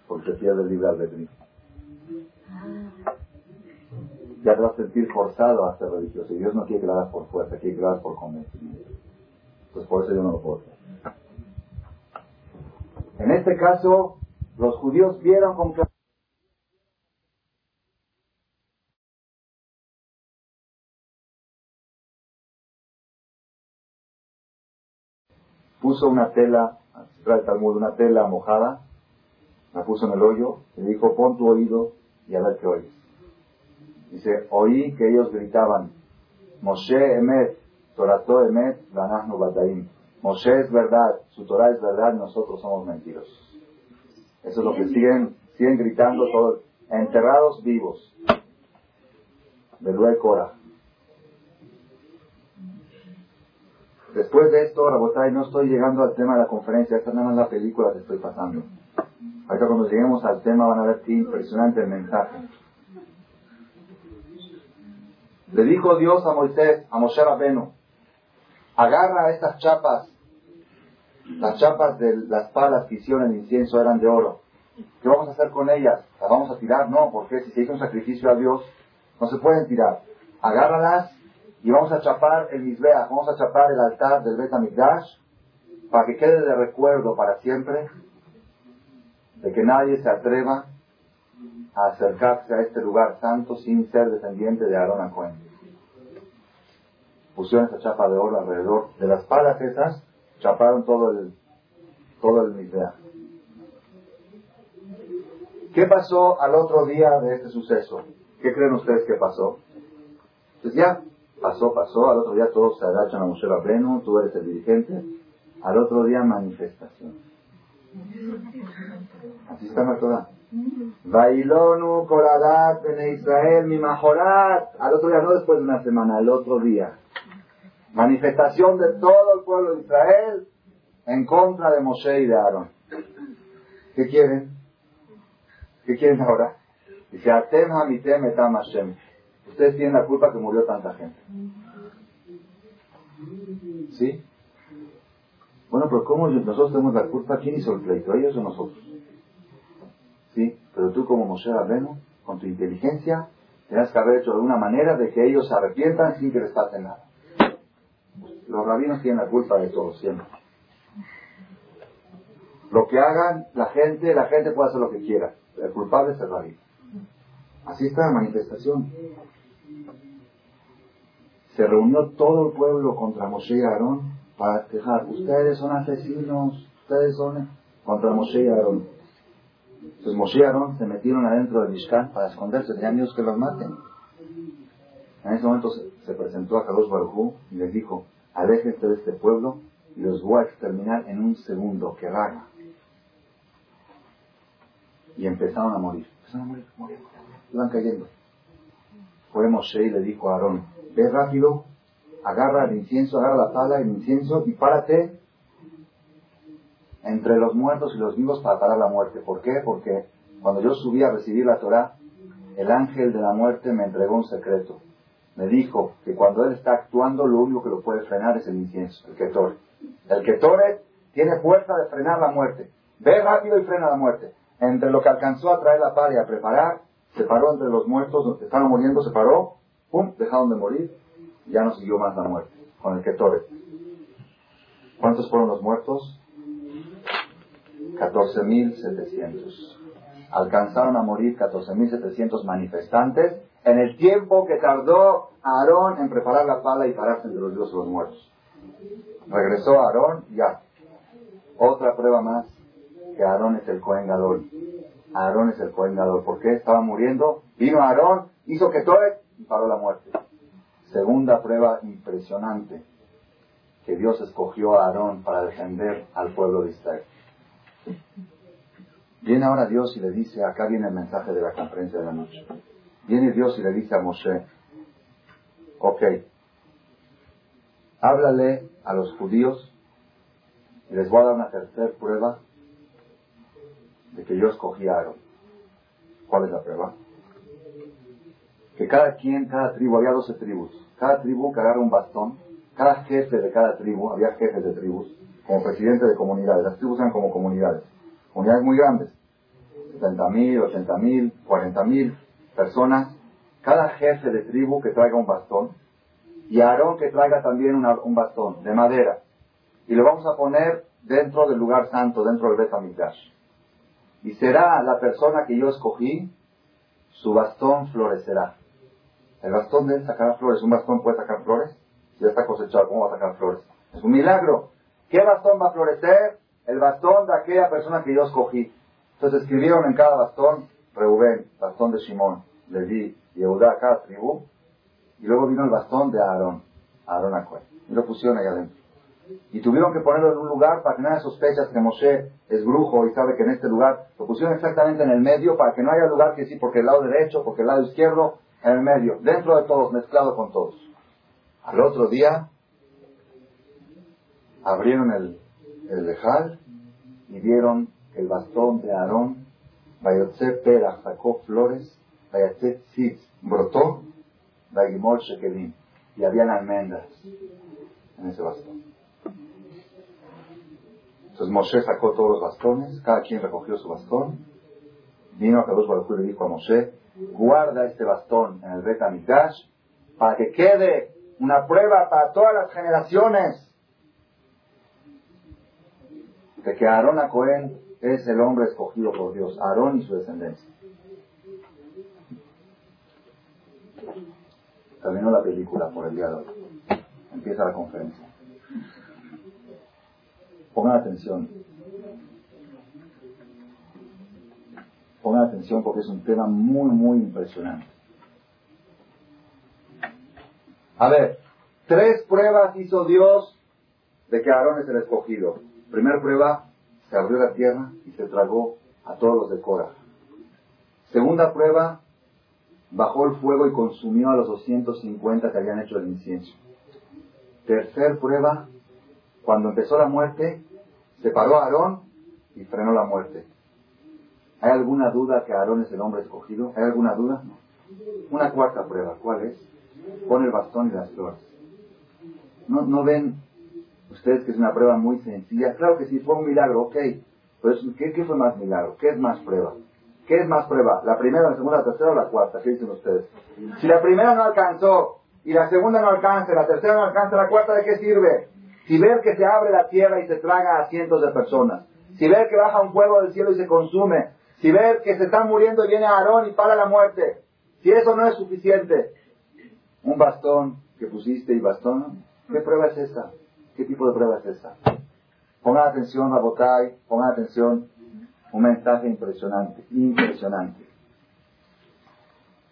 Porque pierde el libre albedrío. Ya te vas a sentir forzado a ser religioso. Y Dios no quiere que lo hagas por fuerza, quiere que lo hagas por convencimiento. Pues por eso yo no lo puedo traer. En este caso, los judíos vieron con claridad puso una tela, trae Talmud, una tela mojada, la puso en el hoyo, y dijo, pon tu oído y a ver qué oyes. Dice, oí que ellos gritaban, Moshe Emet, Torato Emet, Banahnu Badaim. Moshe es verdad, su Torah es verdad, nosotros somos mentirosos. Eso es lo que siguen, siguen gritando todos, enterrados vivos. De luego Cora. Después de esto, Rabotay, no estoy llegando al tema de la conferencia, esta no es la película que estoy pasando. Ahorita cuando lleguemos al tema van a ver qué impresionante el mensaje. Le dijo Dios a Moisés, a Moshe Rabenu, agarra estas chapas, las chapas de las palas que hicieron el incienso eran de oro. ¿Qué vamos a hacer con ellas? ¿Las vamos a tirar? No, porque si se hizo un sacrificio a Dios, no se pueden tirar. Agárralas y vamos a chapar el Misbeach, vamos a chapar el altar del Bet para que quede de recuerdo para siempre de que nadie se atreva a acercarse a este lugar santo sin ser descendiente de Aarón Cohen. Pusieron esa chapa de oro alrededor de las palas esas, chaparon todo el, todo el Misbeach. ¿Qué pasó al otro día de este suceso? ¿Qué creen ustedes que pasó? Pues ya, Pasó, pasó, al otro día todos se agachan a Moshe Rabbeinu, tú eres el dirigente. Al otro día manifestación. Así está la. Bailonu Koradat en Israel mi majorat. Al otro día, no después de una semana, al otro día. Manifestación de todo el pueblo de Israel en contra de Moshe y de Aarón. ¿Qué quieren? ¿Qué quieren ahora? Dice, Atem hamitem etam Hashem. Ustedes tienen la culpa que murió tanta gente. ¿Sí? Bueno, pero ¿cómo nosotros tenemos la culpa? ¿Quién hizo el pleito? ¿Ellos o nosotros? Pero tú como Moshe Rabbeinu, con tu inteligencia, tienes que haber hecho de una manera de que ellos se arrepientan sin que les pase nada. Los rabinos tienen la culpa de todo, siempre. Lo que hagan la gente, la gente puede hacer lo que quiera. El culpable es el rabino. Así está la manifestación se reunió todo el pueblo contra Moshe y Aarón para quejar, ustedes son asesinos, ustedes son contra Moshe y Aarón. Entonces Moshe y Aarón se metieron adentro del Mishkan para esconderse, tenían miedo que los maten. En ese momento se, presentó a Kadosh Baruj y les dijo, aléjense de este pueblo y los voy a exterminar en un segundo, que haga. Y empezaron a morir. Empezaron a morir, morir, iban cayendo. Fue Moshe y le dijo a Aarón, ve rápido, agarra el incienso, agarra la pala, el incienso y párate entre los muertos y los vivos para parar la muerte. ¿Por qué? Porque cuando yo subí a recibir la Torah, el ángel de la muerte me entregó un secreto. Me dijo que cuando él está actuando, lo único que lo puede frenar es el incienso, el ketore. El ketore tiene fuerza de frenar la muerte. Ve rápido y frena la muerte. Entre lo que alcanzó a traer la pala y a preparar, se paró entre los muertos, estaban muriendo, se paró, pum, dejaron de morir, ya no siguió más la muerte, con el Ketoret. ¿Cuántos fueron los muertos? 14.700. Alcanzaron a morir 14.700 manifestantes en el tiempo que tardó Aarón en preparar la pala y pararse entre los dioses los muertos. Regresó Aarón, ya. Otra prueba más que Aarón es el Cohen Gadol. Aarón es el Cohen Gadol. ¿Por qué? Estaba muriendo. Vino Aarón, hizo que y paró la muerte. Segunda prueba impresionante que Dios escogió a Aarón para defender al pueblo de Israel. Viene ahora Dios y le dice, acá viene el mensaje de la conferencia de la noche. Viene Dios y le dice a Moshe, ok, háblale a los judíos y les voy a dar una tercera prueba de que yo escogí a Aarón. ¿Cuál es la prueba? Que cada quien, cada tribu, había 12 tribus, cada tribu agarra un bastón, cada jefe de cada tribu, había jefes de tribus, como presidente de comunidades, las tribus eran como comunidades, comunidades muy grandes, 70.000, 80.000, 40.000 personas, cada jefe de tribu que traiga un bastón, y Aarón que traiga también un bastón de madera, y lo vamos a poner dentro del lugar santo, dentro del Bet Y será la persona que yo escogí, su bastón florecerá. El bastón de él sacará flores. ¿Un bastón puede sacar flores? Si ya está cosechado, ¿cómo va a sacar flores? Es un milagro. ¿Qué bastón va a florecer? El bastón de aquella persona que yo escogí. Entonces escribieron en cada bastón, Reubén, bastón de Simón, Leví, Yehudá, cada tribu. Y luego vino el bastón de Aarón, Aarón Acuel. Y lo pusieron ahí adentro. Y tuvieron que ponerlo en un lugar para que haya sospechas que Moshe es brujo y sabe que en este lugar lo pusieron exactamente en el medio para que no haya lugar que sí, porque el lado derecho, porque el lado izquierdo, en el medio, dentro de todos, mezclado con todos. Al otro día abrieron el, el lejal y vieron el bastón de Aarón, Bayotze Pera, sacó flores, Bayotze Tzitz, brotó, Bayimol Shekelim, y habían almendras en ese bastón. Entonces Moshe sacó todos los bastones, cada quien recogió su bastón, vino a Kadosh Baruj y le dijo a Moshe, guarda este bastón en el Bet para que quede una prueba para todas las generaciones de que Aarón a Cohen es el hombre escogido por Dios, Aarón y su descendencia. Terminó la película por el día de hoy. Empieza la conferencia. Pongan atención. Pongan atención porque es un tema muy, muy impresionante. A ver, tres pruebas hizo Dios de que Aarón es el escogido. Primera prueba, se abrió la tierra y se tragó a todos los de Cora. Segunda prueba, bajó el fuego y consumió a los 250 que habían hecho el incienso. Tercer prueba, cuando empezó la muerte, se paró a Aarón y frenó la muerte. ¿Hay alguna duda que Aarón es el hombre escogido? ¿Hay alguna duda? Una cuarta prueba, ¿cuál es? Pone el bastón y las flores. ¿No, ¿No ven ustedes que es una prueba muy sencilla? Claro que sí, fue un milagro, ok. Pero ¿qué, ¿qué, fue más milagro? ¿Qué es más prueba? ¿Qué es más prueba? ¿La primera, la segunda, la tercera o la cuarta? ¿Qué dicen ustedes? Si la primera no alcanzó y la segunda no alcanza, la tercera no alcanza, la cuarta de qué sirve? Si ver que se abre la tierra y se traga a cientos de personas, si ver que baja un fuego del cielo y se consume, si ver que se están muriendo y viene Aarón y para la muerte, si eso no es suficiente, un bastón que pusiste y bastón, ¿qué prueba es esa? ¿Qué tipo de prueba es esa? Pongan atención, Rabotay, pongan atención, un mensaje impresionante, impresionante.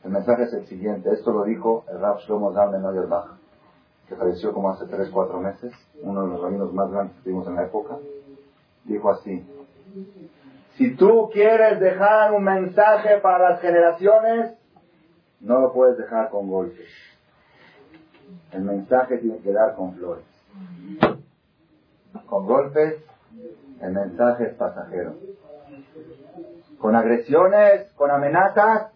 El mensaje es el siguiente, esto lo dijo el Rab Shlomo Zalman Neuerbach, que falleció como hace 3, 4 meses, uno de los rabinos más grandes que tuvimos en la época, dijo así, si tú quieres dejar un mensaje para las generaciones, no lo puedes dejar con golpes. El mensaje tiene que dar con flores. Con golpes, el mensaje es pasajero. Con agresiones, con amenazas,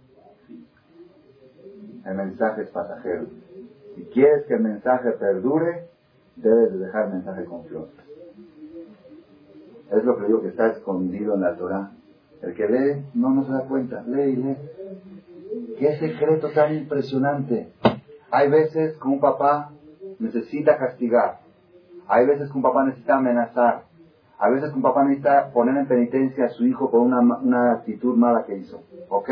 el mensaje es pasajero. Si quieres que el mensaje perdure, debes dejar el mensaje con flores. Es lo que digo que está escondido en la Torah. El que lee no, no se da cuenta. Lee y lee. Qué secreto tan impresionante. Hay veces que un papá necesita castigar. Hay veces que un papá necesita amenazar. Hay veces que un papá necesita poner en penitencia a su hijo por una, una actitud mala que hizo. Ok.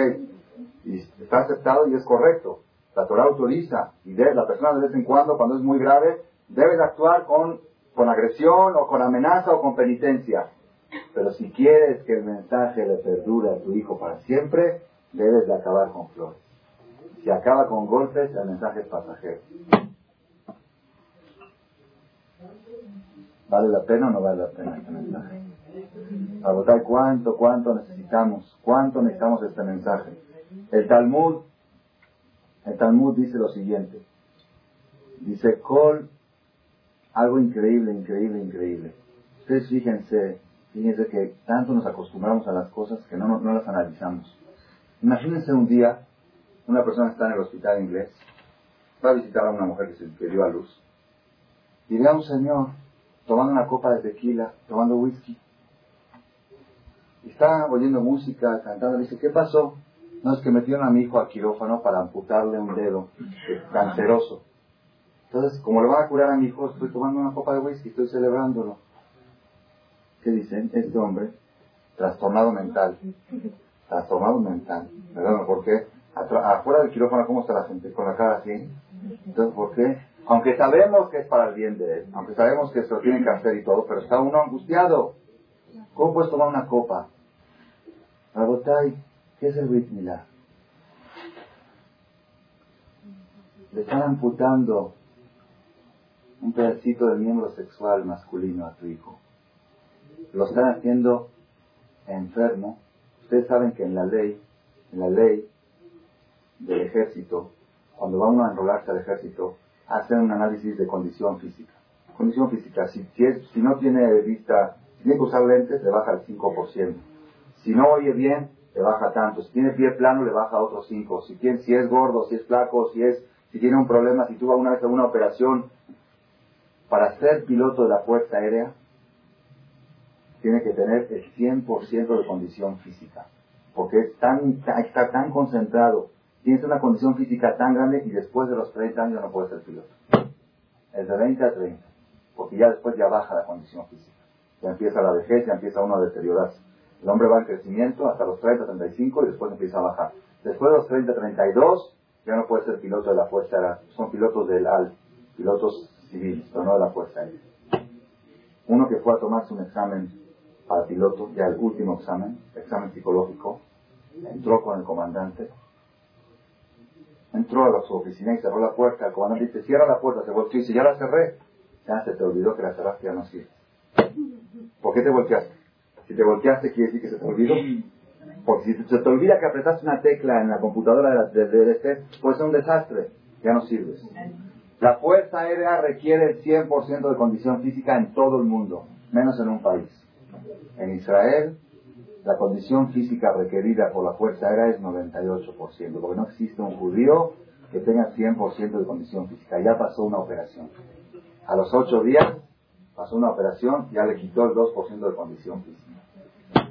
Y está aceptado y es correcto. La Torah autoriza. Y de, la persona de vez en cuando, cuando es muy grave, debe de actuar con con agresión o con amenaza o con penitencia. Pero si quieres que el mensaje le perdure a tu hijo para siempre, debes de acabar con flores. Si acaba con golpes, el mensaje es pasajero. ¿Vale la pena o no vale la pena este mensaje? votar ¿cuánto, cuánto necesitamos? ¿Cuánto necesitamos este mensaje? El Talmud, el Talmud dice lo siguiente. Dice, Kol algo increíble, increíble, increíble. Ustedes fíjense, fíjense que tanto nos acostumbramos a las cosas que no, no las analizamos. Imagínense un día, una persona está en el hospital inglés, va a visitar a una mujer que se dio a luz, y ve a un señor tomando una copa de tequila, tomando whisky. Y está oyendo música, cantando, dice, ¿qué pasó? No, es que metieron a mi hijo al quirófano para amputarle un dedo canceroso. Entonces, como le van a curar a mi hijo, estoy tomando una copa de whisky, estoy celebrándolo. ¿Qué dicen? Este hombre, trastornado mental. Trastornado mental. ¿Verdad? ¿Por qué? Afuera del quirófano, ¿cómo está la gente? Con la cara así. Entonces, ¿por qué? Aunque sabemos que es para el bien de él, aunque sabemos que se lo tiene que y todo, pero está uno angustiado. ¿Cómo puedes tomar una copa? Agotay, ¿qué es el Brit Le están amputando un pedacito del miembro sexual masculino a tu hijo. Lo están haciendo enfermo. Ustedes saben que en la ley, en la ley del ejército, cuando va uno a enrolarse al ejército, hacen un análisis de condición física. Condición física, si, si, no tiene vista, si tiene que usar lentes, le baja el 5%. Si no oye bien, le baja tanto. Si tiene pie plano, le baja otro 5%. Si, tiene, si es gordo, si es flaco, si, es, si tiene un problema, si tuvo una vez una operación, para ser piloto de la Fuerza Aérea, tiene que tener el 100% de condición física. Porque es tan, está tan concentrado tienes una condición física tan grande y después de los 30 años no puedes ser piloto. Es de 20 a 30, porque ya después ya baja la condición física. Ya empieza la vejez, ya empieza uno a deteriorarse. El hombre va en crecimiento hasta los 30, 35 y después empieza a bajar. Después de los 30, 32 ya no puede ser piloto de la Fuerza Aérea. Son pilotos del AL, pilotos civiles, pero no de la Fuerza Aérea. Uno que fue a tomarse un examen para piloto, ya el último examen, examen psicológico, entró con el comandante entró a su oficina y cerró la puerta. El comandante dice, cierra la puerta, se volteó y dice, ya la cerré. Ya se te olvidó que la cerraste, ya no sirve. ¿Por qué te volteaste? Si te volteaste, quiere decir que se te olvidó. Porque si se te olvida que apretaste una tecla en la computadora de, de, este, puede ser un desastre. Ya no sirves. La Fuerza Aérea requiere el 100% de condición física en todo el mundo, menos en un país. En Israel la condición física requerida por la Fuerza Aérea es 98%, porque no existe un judío que tenga 100% de condición física. Ya pasó una operación. A los ocho días pasó una operación, ya le quitó el 2% de condición física.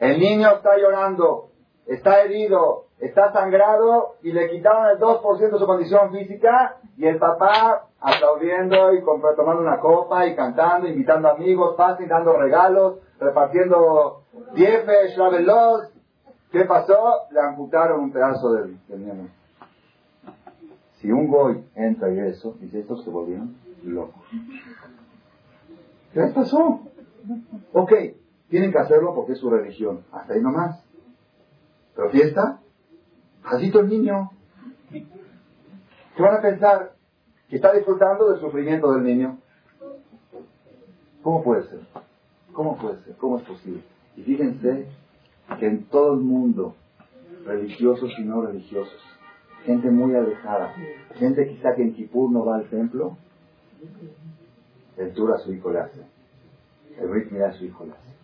El niño está llorando, está herido, está sangrado y le quitaron el 2% de su condición física y el papá aplaudiendo y tomando una copa y cantando, invitando amigos, pasen, dando regalos, repartiendo diefes, shabelos. ¿Qué pasó? Le amputaron un pedazo del, del Si un goy entra y eso, dice, estos se volvieron locos. ¿Qué les pasó? Ok, tienen que hacerlo porque es su religión. Hasta ahí nomás. Pero fiesta, así el niño. ¿Qué van a pensar? que está disfrutando del sufrimiento del niño. ¿Cómo puede ser? ¿Cómo puede ser? ¿Cómo es posible? Y fíjense que en todo el mundo, religiosos y no religiosos, gente muy alejada, gente quizá que en Kipur no va al templo, el Tur a su hijo le hace, el Brit mira a su hijo le hace.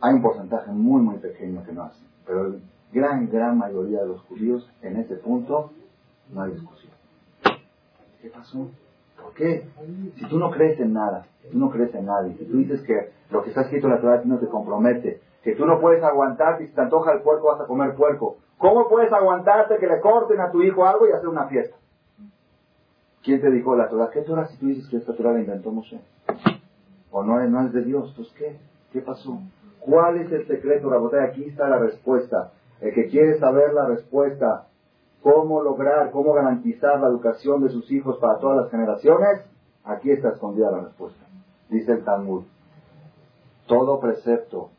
Hay un porcentaje muy, muy pequeño que no hace, pero la gran, gran mayoría de los judíos en ese punto no hay discusión. ¿Qué pasó? ¿Por qué? Si tú no crees en nada, si tú no crees en nadie, si tú dices que lo que está escrito en la Torah no te compromete, que tú no puedes aguantarte y si te antoja el puerco vas a comer puerco, ¿cómo puedes aguantarte que le corten a tu hijo algo y hacer una fiesta? ¿Quién te dijo la Torah? ¿Qué Torah si tú dices que esta Torah la inventó Moshe? ¿O no es, no es de Dios? Entonces, ¿qué? ¿Qué pasó? ¿Cuál es el secreto, botella? Aquí está la respuesta. El que quiere saber la respuesta cómo lograr, cómo garantizar la educación de sus hijos para todas las generaciones, aquí está escondida la respuesta. Dice el Talmud, todo precepto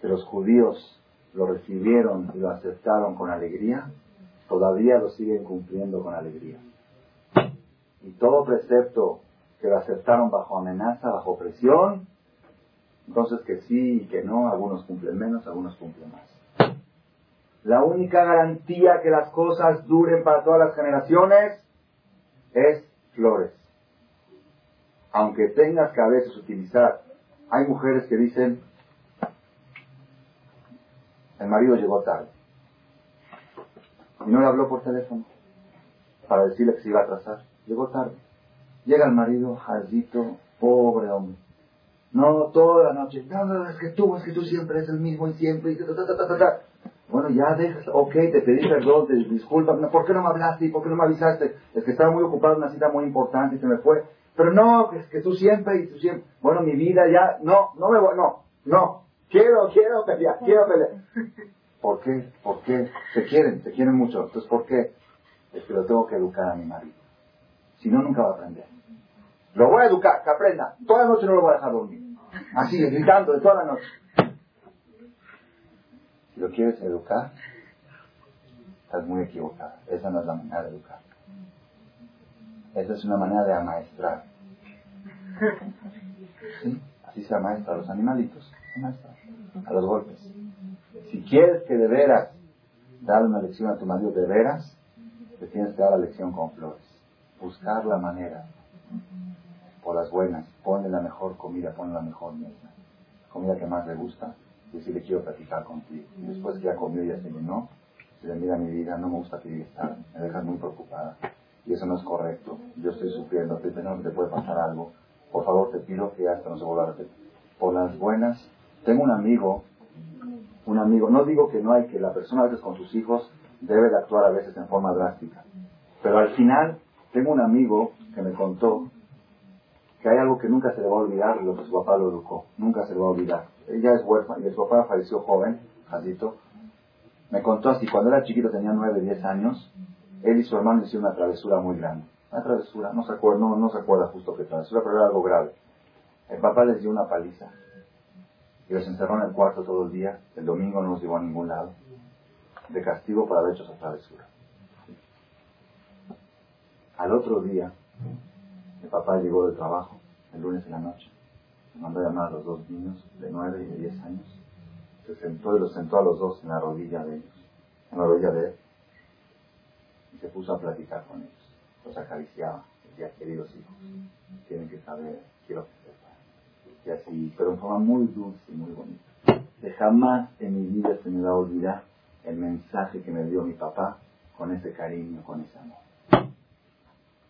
que los judíos lo recibieron y lo aceptaron con alegría, todavía lo siguen cumpliendo con alegría. Y todo precepto que lo aceptaron bajo amenaza, bajo presión, entonces que sí y que no, algunos cumplen menos, algunos cumplen más. La única garantía que las cosas duren para todas las generaciones es flores. aunque tengas que a veces utilizar, hay mujeres que dicen, el marido llegó tarde. Y no le habló por teléfono para decirle que se iba a atrasar. Llegó tarde. Llega el marido, jaldito, pobre hombre. No, toda la noche. No, no, es que tú, es que tú siempre eres el mismo y siempre. Y ta, ta, ta, bueno, ya dejas, ok, te pedí perdón, te disculpa, ¿por qué no me hablaste y por qué no me avisaste? Es que estaba muy ocupado en una cita muy importante y se me fue. Pero no, es que tú siempre y tú siempre. Bueno, mi vida ya, no, no me voy, no, no. Quiero, quiero pelear, quiero pelear. ¿Por qué? ¿Por qué? Se quieren, se quieren mucho. Entonces, ¿por qué? Es que lo tengo que educar a mi marido. Si no, nunca va a aprender. Lo voy a educar, que aprenda. Toda la noche no lo voy a dejar dormir. Así, gritando de toda la noche. Si lo quieres educar, estás muy equivocado. Esa no es la manera de educar. Esa es una manera de amaestrar. ¿Sí? Así se amaestra a los animalitos. a los golpes. Si quieres que de veras darle una lección a tu marido de veras, te tienes que dar la lección con flores. Buscar la manera. Por las buenas. Ponle la mejor comida, ponle la mejor mesa. Comida que más le gusta y si le quiero platicar contigo. Y después que ya comió y ya se llenó, se le mira mi vida, no me gusta que tarde, me dejas muy preocupada. Y eso no es correcto. Yo estoy sufriendo, te que te puede pasar algo. Por favor, te pido que hasta no se vuelva a repetir. Por las buenas, tengo un amigo, un amigo, no digo que no hay que la persona a veces con sus hijos debe de actuar a veces en forma drástica. Pero al final, tengo un amigo que me contó que hay algo que nunca se le va a olvidar lo que su papá lo educó. Nunca se le va a olvidar ella es huérfana y su papá falleció joven, Jadito. Me contó así, cuando era chiquito, tenía 9, 10 años, él y su hermano hicieron una travesura muy grande. Una travesura, no se acuerda, no, se acuerda justo qué travesura, pero era algo grave. El papá les dio una paliza y los encerró en el cuarto todo el día. El domingo no los llevó a ningún lado. De castigo por haber hecho esa travesura. Al otro día, el papá llegó del trabajo, el lunes en la noche mandó a llamar a los dos niños de nueve y de diez años. Se sentó y los sentó a los dos en la rodilla de ellos, en la rodilla de él. Y se puso a platicar con ellos. Los acariciaba. Decía, queridos hijos, tienen que saber, quiero que sepan. Y así, pero en forma muy dulce y muy bonita. Jamás en mi vida se me va a olvidar el mensaje que me dio mi papá con ese cariño, con ese amor.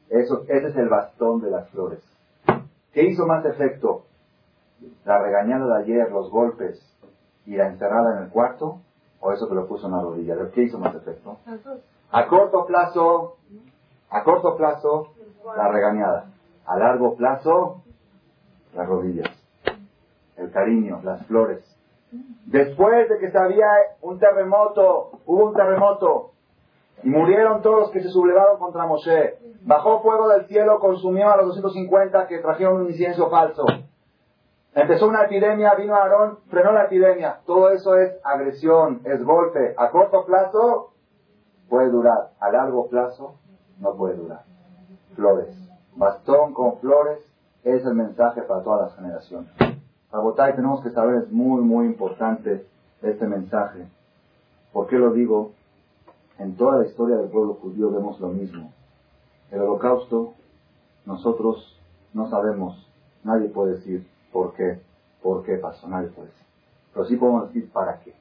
Eso, ese es el bastón de las flores. ¿Qué hizo más efecto? la regañada de ayer, los golpes y la encerrada en el cuarto, o eso que lo puso en la rodilla. ¿Qué hizo más efecto? A corto plazo, a corto plazo, la regañada. A largo plazo, las rodillas. El cariño, las flores. Después de que se había un terremoto, hubo un terremoto, murieron todos los que se sublevaron contra Moshe. Bajó fuego del cielo, consumió a los 250 que trajeron un incienso falso. Empezó una epidemia, vino Aarón, frenó la epidemia. Todo eso es agresión, es golpe. A corto plazo puede durar, a largo plazo no puede durar. Flores. Bastón con flores es el mensaje para todas las generaciones. Botay tenemos que saber, es muy, muy importante este mensaje. ¿Por qué lo digo? En toda la historia del pueblo judío vemos lo mismo. El holocausto, nosotros no sabemos, nadie puede decir ¿Por qué? ¿Por qué pasó? Nadie puede decir. Pero sí podemos decir para qué.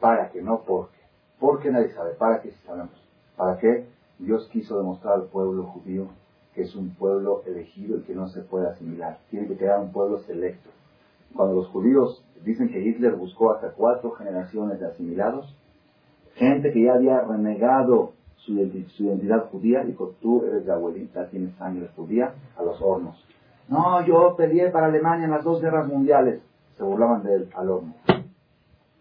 Para qué, no por qué. ¿Por qué nadie sabe? ¿Para qué si sabemos? ¿Para qué? Dios quiso demostrar al pueblo judío que es un pueblo elegido y que no se puede asimilar. Tiene que quedar un pueblo selecto. Cuando los judíos dicen que Hitler buscó hasta cuatro generaciones de asimilados, gente que ya había renegado su, identidad judía, dijo, tú eres de abuelita, tienes sangre judía, a los hornos. No, yo peleé para Alemania en las dos guerras mundiales. Se burlaban de él al horno.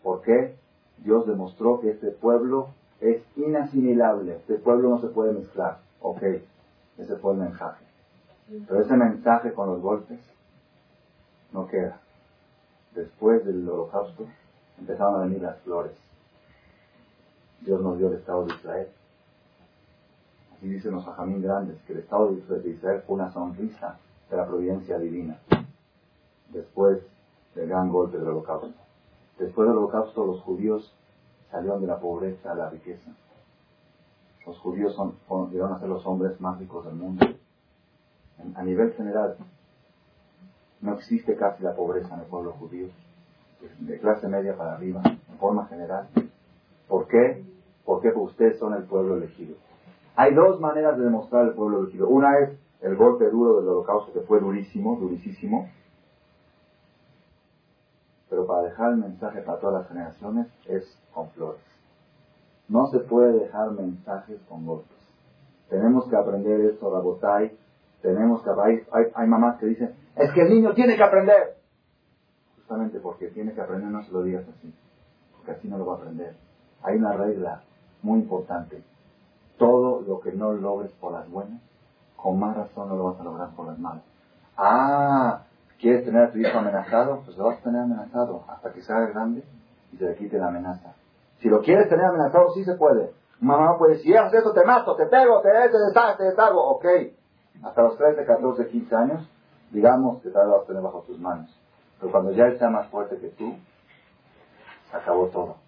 ¿Por qué? Dios demostró que este pueblo es inasimilable. Este pueblo no se puede mezclar. Ok, ese fue el mensaje. Pero ese mensaje con los golpes no queda. Después del holocausto empezaron a venir las flores. Dios nos dio el Estado de Israel. Así dicen los ajamín grandes, que el Estado de Israel fue una sonrisa de la providencia divina, después del gran golpe del holocausto. Después del holocausto los judíos salieron de la pobreza a la riqueza. Los judíos son, llegaron a ser los hombres más ricos del mundo. a nivel general, No existe casi la pobreza en el pueblo judío, de clase media para arriba, en forma general. ¿Por qué? Porque ustedes son el pueblo elegido. Hay dos maneras de demostrar el pueblo elegido. Una es el golpe duro del holocausto, que fue durísimo, durísimo. Pero para dejar el mensaje para todas las generaciones es con flores. No se puede dejar mensajes con golpes. Tenemos que aprender esto, Rabotai. Tenemos que, hay, hay mamás que dicen, es que el niño tiene que aprender. Justamente porque tiene que aprender, no se lo digas así. Porque así no lo va a aprender. Hay una regla muy importante. Todo lo que no logres por las buenas, con más razón no lo vas a lograr por las malas. Ah, ¿quieres tener a tu hijo amenazado? Pues lo vas a tener amenazado hasta que sea grande y se le quite la amenaza. Si lo quieres tener amenazado, sí se puede. Mamá puede decir, si haces eso, te mato, te pego, te, te, te, deshago. Ok. Hasta los 13, 14, 15 años, digamos que tal lo vas a tener bajo tus manos. Pero cuando ya él sea más fuerte que tú, se acabó todo.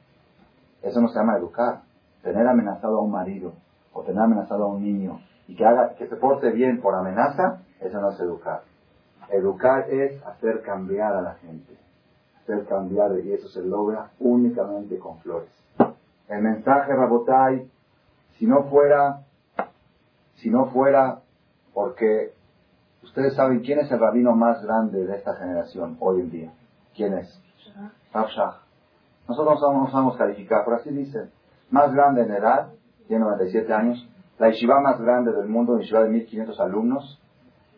Eso no se llama educar. Tener amenazado a un marido o tener amenazado a un niño y que haga que se porte bien por amenaza, eso no es educar. Educar es hacer cambiar a la gente. Hacer cambiar y eso se logra únicamente con flores. El mensaje Rabotai, si no fuera, si no fuera porque ustedes saben quién es el rabino más grande de esta generación hoy en día. ¿Quién es? Rav Nosotros no sabemos calificar, pero así dicen. Más grande en edad, tiene 97 años. La yeshiva más grande del mundo, una yeshiva de 1500 alumnos.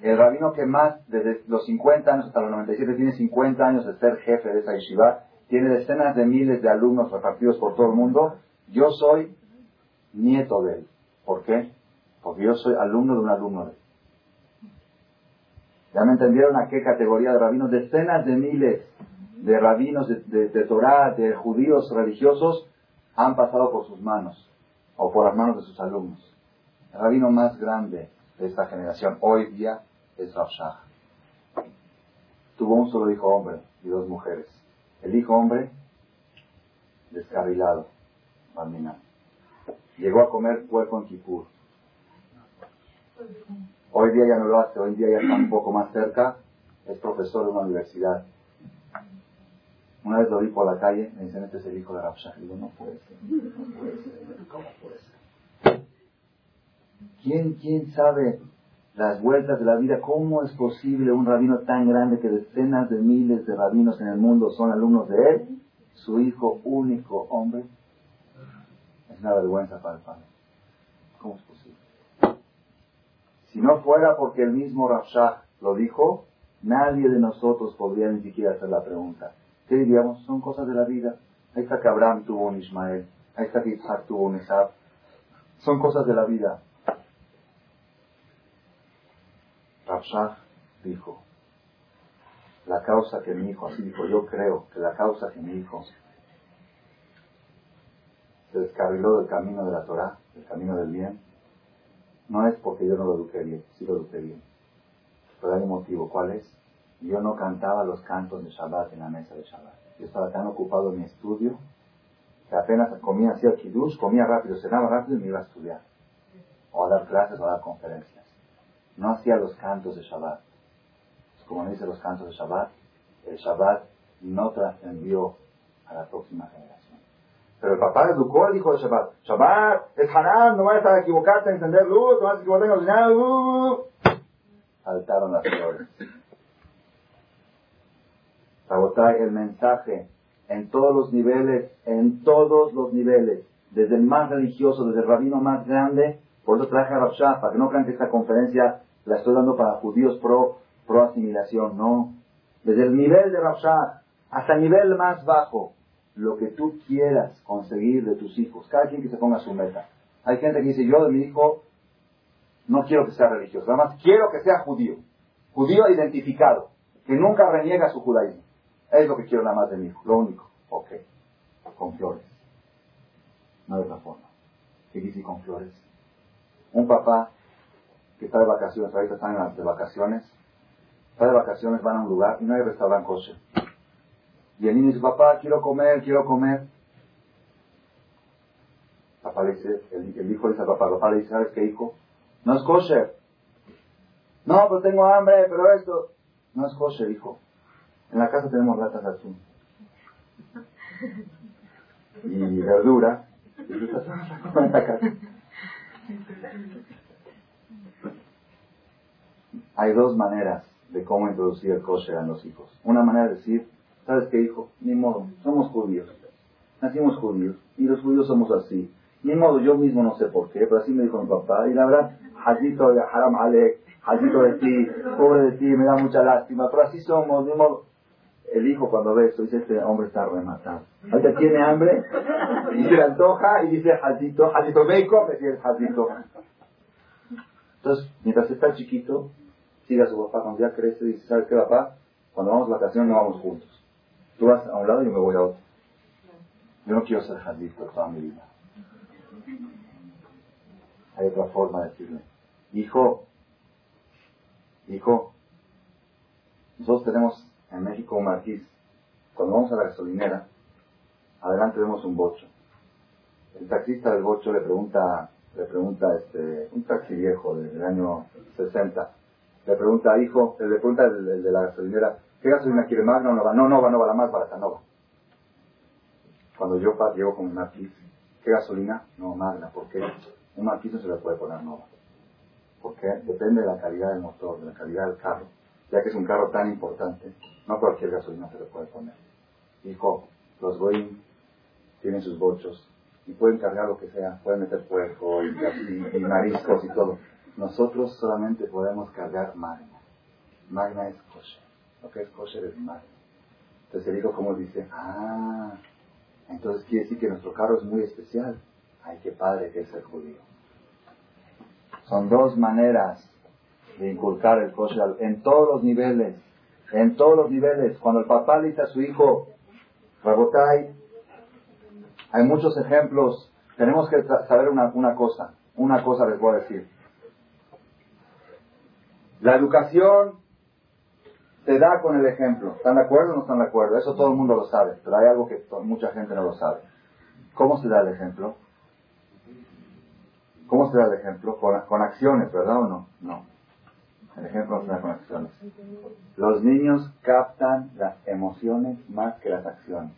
El rabino que más, desde los 50 años hasta los 97, tiene 50 años de ser jefe de esa yeshiva. Tiene decenas de miles de alumnos repartidos por todo el mundo. Yo soy nieto de él. ¿Por qué? Porque yo soy alumno de un alumno de él. ¿Ya me entendieron a qué categoría de rabinos? Decenas de miles de rabinos de, de, Torah, de judíos religiosos, han pasado por sus manos o por las manos de sus alumnos. El rabino más grande de esta generación hoy día es Rav Tuvo un solo hijo hombre y dos mujeres. El hijo hombre, descarrilado, Balmina. Llegó a comer puerco en Kipur. Hoy día ya no lo hace, hoy día ya está un poco más cerca, es profesor de una universidad. Una vez lo vi por la calle, me dicen, este es el hijo de Rabshah. Digo, no puede ser, no puede ser, ¿cómo puede ser? ¿Quién, ¿Quién sabe las vueltas de la vida? ¿Cómo es posible un rabino tan grande que decenas de miles de rabinos en el mundo son alumnos de él? Su hijo único hombre. Es una vergüenza para el padre. ¿Cómo es posible? Si no fuera porque el mismo Rafshah lo dijo, nadie de nosotros podría ni siquiera hacer la pregunta. ¿Qué diríamos? Son cosas de la vida. Ahí está que Abraham tuvo un Ismael. Ahí está que Isaac tuvo un Isaac. Son cosas de la vida. Rafshah dijo, la causa que mi hijo, así dijo, yo creo que la causa que mi hijo se descarriló del camino de la Torah, del camino del bien, no es porque yo no lo eduqué bien, sí lo eduqué bien. Pero hay un motivo, ¿cuál es? Yo no cantaba los cantos de Shabbat en la mesa de Shabbat. Yo estaba tan ocupado en mi estudio que apenas comía, hacía kiddush, comía rápido, cenaba rápido y me iba a estudiar. O a dar clases o a dar conferencias. No hacía los cantos de Shabbat. Como dice los cantos de Shabbat, el Shabbat no trascendió a la próxima generación. Pero el papá educó al hijo de Shabbat. Shabbat es Hanan, no vayas a equivocarte en encender luz, no vas a equivocarte en cocinar. Uh. Saltaron las flores. Sabotaje el mensaje en todos los niveles, en todos los niveles, desde el más religioso, desde el rabino más grande, por eso traje a Rabshah, para que no crean que esta conferencia la estoy dando para judíos pro, pro asimilación, no. Desde el nivel de Rabshah hasta el nivel más bajo, lo que tú quieras conseguir de tus hijos, cada quien que se ponga su meta. Hay gente que dice, yo de mi hijo no quiero que sea religioso, nada más quiero que sea judío, judío identificado, que nunca reniega su judaísmo. Es lo que quiero nada más de mi hijo, lo único. Ok, con flores. No de otra forma. ¿Qué dice con flores? Un papá que está de vacaciones, ahorita están de vacaciones, está de vacaciones, van a un lugar y no hay restaurante kosher. Y el niño dice, papá, quiero comer, quiero comer. Papá le dice, el, hijo dice al papá, papá le dice, ¿sabes qué hijo? No es kosher. No, pero tengo hambre, pero esto. No es kosher, hijo. En la casa tenemos latas atún. Y verdura. Y tú estás en la casa. Hay dos maneras de cómo introducir el kosher a los hijos. Una manera de decir, ¿sabes qué, hijo? Ni modo, somos judíos. Nacimos judíos. Y los judíos somos así. Ni modo, yo mismo no sé por qué, pero así me dijo mi papá. Y la verdad, Hajito de Haram Alek, Hajito de ti, pobre de ti, me da mucha lástima. Pero así somos, ni modo. El hijo cuando ve esto dice, este hombre está rematado. Ahorita tiene hambre, y se le antoja, y dice Hajito, Hajito, ve y come, si es Hajito. Entonces, mientras está chiquito, sigue a su papá. Cuando ya crece, dice, ¿sabes qué, papá? Cuando vamos a vacaciones no vamos juntos. Tú vas a un lado y yo me voy a otro. Yo no quiero ser Hajito toda mi vida. Hay otra forma de decirle, hijo, hijo, nosotros tenemos en México un marquís. Cuando vamos a la gasolinera, adelante vemos un bocho. El taxista del bocho le pregunta, le pregunta este, un taxi viejo del año 60, le pregunta, hijo, le pregunta el, de la gasolinera, ¿qué gasolina quiere más? No, no va, no, no va, no va, la más barata, no va. Cuando yo llego con un marquís, ¿qué gasolina? No, magna, ¿por qué? Un marquís no se le puede poner nova. Porque depende de la calidad del motor, de la calidad del carro. Ya que es un carro tan importante, no cualquier gasolina se le puede poner. Hijo, los Boeing tienen sus bochos y pueden cargar lo que sea, pueden meter puerco y, mariscos y todo. Nosotros solamente podemos cargar magna. Magna es kosher. Lo que es kosher es magna. Entonces el hijo como dice, ah, entonces quiere decir que nuestro carro es muy especial. Ay, qué padre que es el judío. Son dos maneras de inculcar el kosher en todos los niveles. En todos los niveles. Cuando el papá le dice a su hijo, Rabotai, hay muchos ejemplos. Tenemos que saber una, una cosa. Una cosa les voy a decir. La educación se da con el ejemplo. ¿Están de acuerdo o no están de acuerdo? Eso todo el mundo lo sabe, pero hay algo que mucha gente no lo sabe. ¿Cómo se da el ejemplo? ¿Cómo se da el ejemplo? Con, acciones, ¿verdad o no? No. El ejemplo no se da con acciones. Los niños captan las emociones más que las acciones.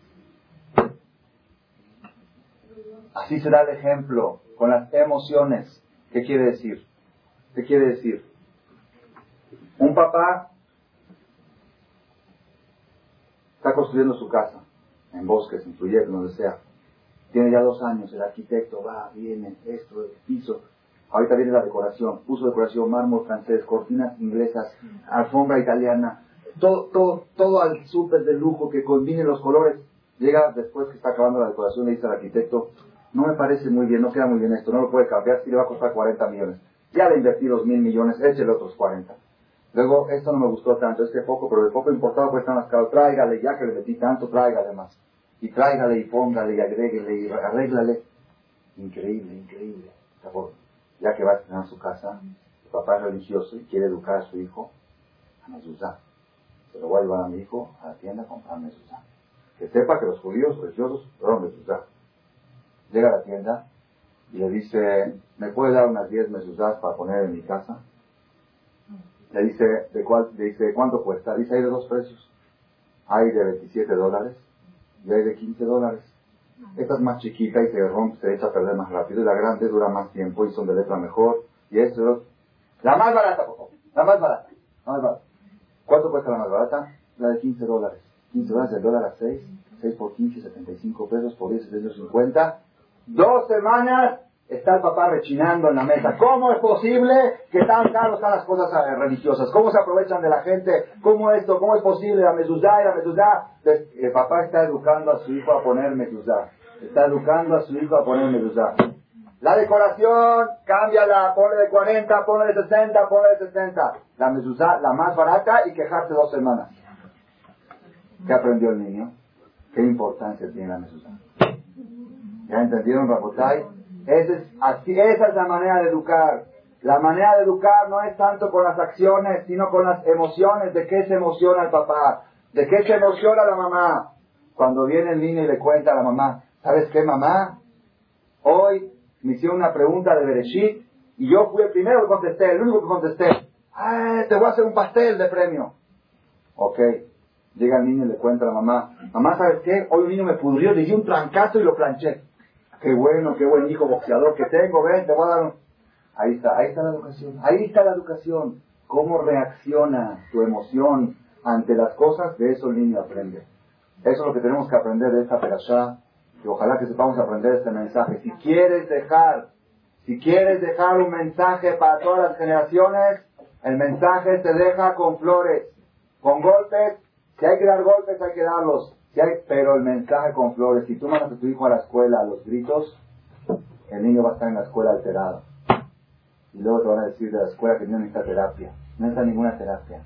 Así se da el ejemplo, con las emociones. ¿Qué quiere decir? ¿Qué quiere decir? Un papá está construyendo su casa, en bosques, en proyectos, donde sea. Tiene ya dos años, el arquitecto va, viene, esto, el piso. Ahorita viene la decoración, puso decoración, mármol francés, cortinas inglesas, alfombra italiana, todo, todo, todo al súper de lujo que combine los colores. Llega después que está acabando la decoración le dice al arquitecto, no me parece muy bien, no queda muy bien esto, no lo puede cambiar, si le va a costar 40 millones. Ya le invertí los mil millones, échele otros 40. Luego, esto no me gustó tanto, este poco, pero de poco importado están las caras, tráigale, ya que le metí tanto, tráigale más y tráigale y póngale y agréguele y arréglale. Increíble, increíble. Ya que va a estrenar su casa, el papá es religioso y quiere educar a su hijo a mezuzá. Se lo voy a llevar a mi hijo a la tienda a comprar mezuzá. Que sepa que los judíos religiosos fueron mezuzá. Llega a la tienda y le dice, ¿me puede dar unas 10 mezuzás para poner en mi casa? Le dice, ¿de cuál? Le dice, ¿cuánto cuesta? Dice, hay de dos precios. Hay de 27 dólares y hay de 15 dólares. Esta es más chiquita y se rompe, se echa a perder más rápido. Y la grande dura más tiempo y son de letra mejor. Y esto La más barata, por favor. La más barata. La más barata. ¿Cuánto cuesta la más barata? La de 15 dólares. 15 dólares del dólar a 6. 6 por 15, 75 pesos. Por 10, 750. Dos semanas está el papá rechinando en la mesa. ¿Cómo es posible que tan caros están las cosas eh, religiosas? ¿Cómo se aprovechan de la gente? ¿Cómo esto? ¿Cómo es posible la mezuzá y la mezuzá? El papá está educando a su hijo a poner mezuzá. Está educando a su hijo a poner mezuzá. La decoración, cámbiala, ponle de 40, ponle de 60, ponle de 60. La mezuzá, la más barata y quejarse dos semanas. ¿Qué aprendió el niño? ¿Qué importancia tiene la mezuzá? ¿Ya entendieron, Rapotay? Esa es, esa es la manera de educar. La manera de educar no es tanto con las acciones, sino con las emociones. ¿De qué se emociona el papá? ¿De qué se emociona la mamá? Cuando viene el niño y le cuenta a la mamá, ¿sabes qué mamá? Hoy me hicieron una pregunta de Bereshit y yo fui el primero que contesté, el único que contesté. te voy a hacer un pastel de premio. Ok. Llega el niño y le cuenta a la mamá, mamá, ¿sabes qué? Hoy un niño me pudrió, le di un trancazo y lo planché. Qué bueno, qué buen hijo boxeador que tengo, ven, te voy a dar. Ahí está, ahí está la educación, ahí está la educación. ¿Cómo reacciona tu emoción ante las cosas? De eso el niño aprende. Eso es lo que tenemos que aprender de esta perashá, y ojalá que sepamos aprender este mensaje. Si quieres dejar, si quieres dejar un mensaje para todas las generaciones, el mensaje se deja con flores, con golpes. Si hay que dar golpes, hay que darlos. Si hay, pero el mensaje con flores. Si tú mandas a tu hijo a la escuela a los gritos, el niño va a estar en la escuela alterado. Y luego te van a decir de la escuela que no necesita terapia. No necesita ninguna terapia.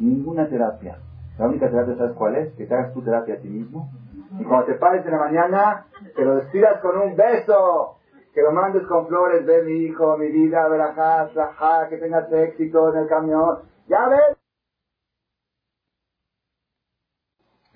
Ninguna terapia. La única terapia, ¿sabes cuál es? Que te hagas tu terapia a ti mismo. Y cuando te pares en la mañana, te lo despidas con un beso. Que lo mandes con flores. Ve mi hijo, mi vida, verajá, que tengas éxito en el camión. Ya ves.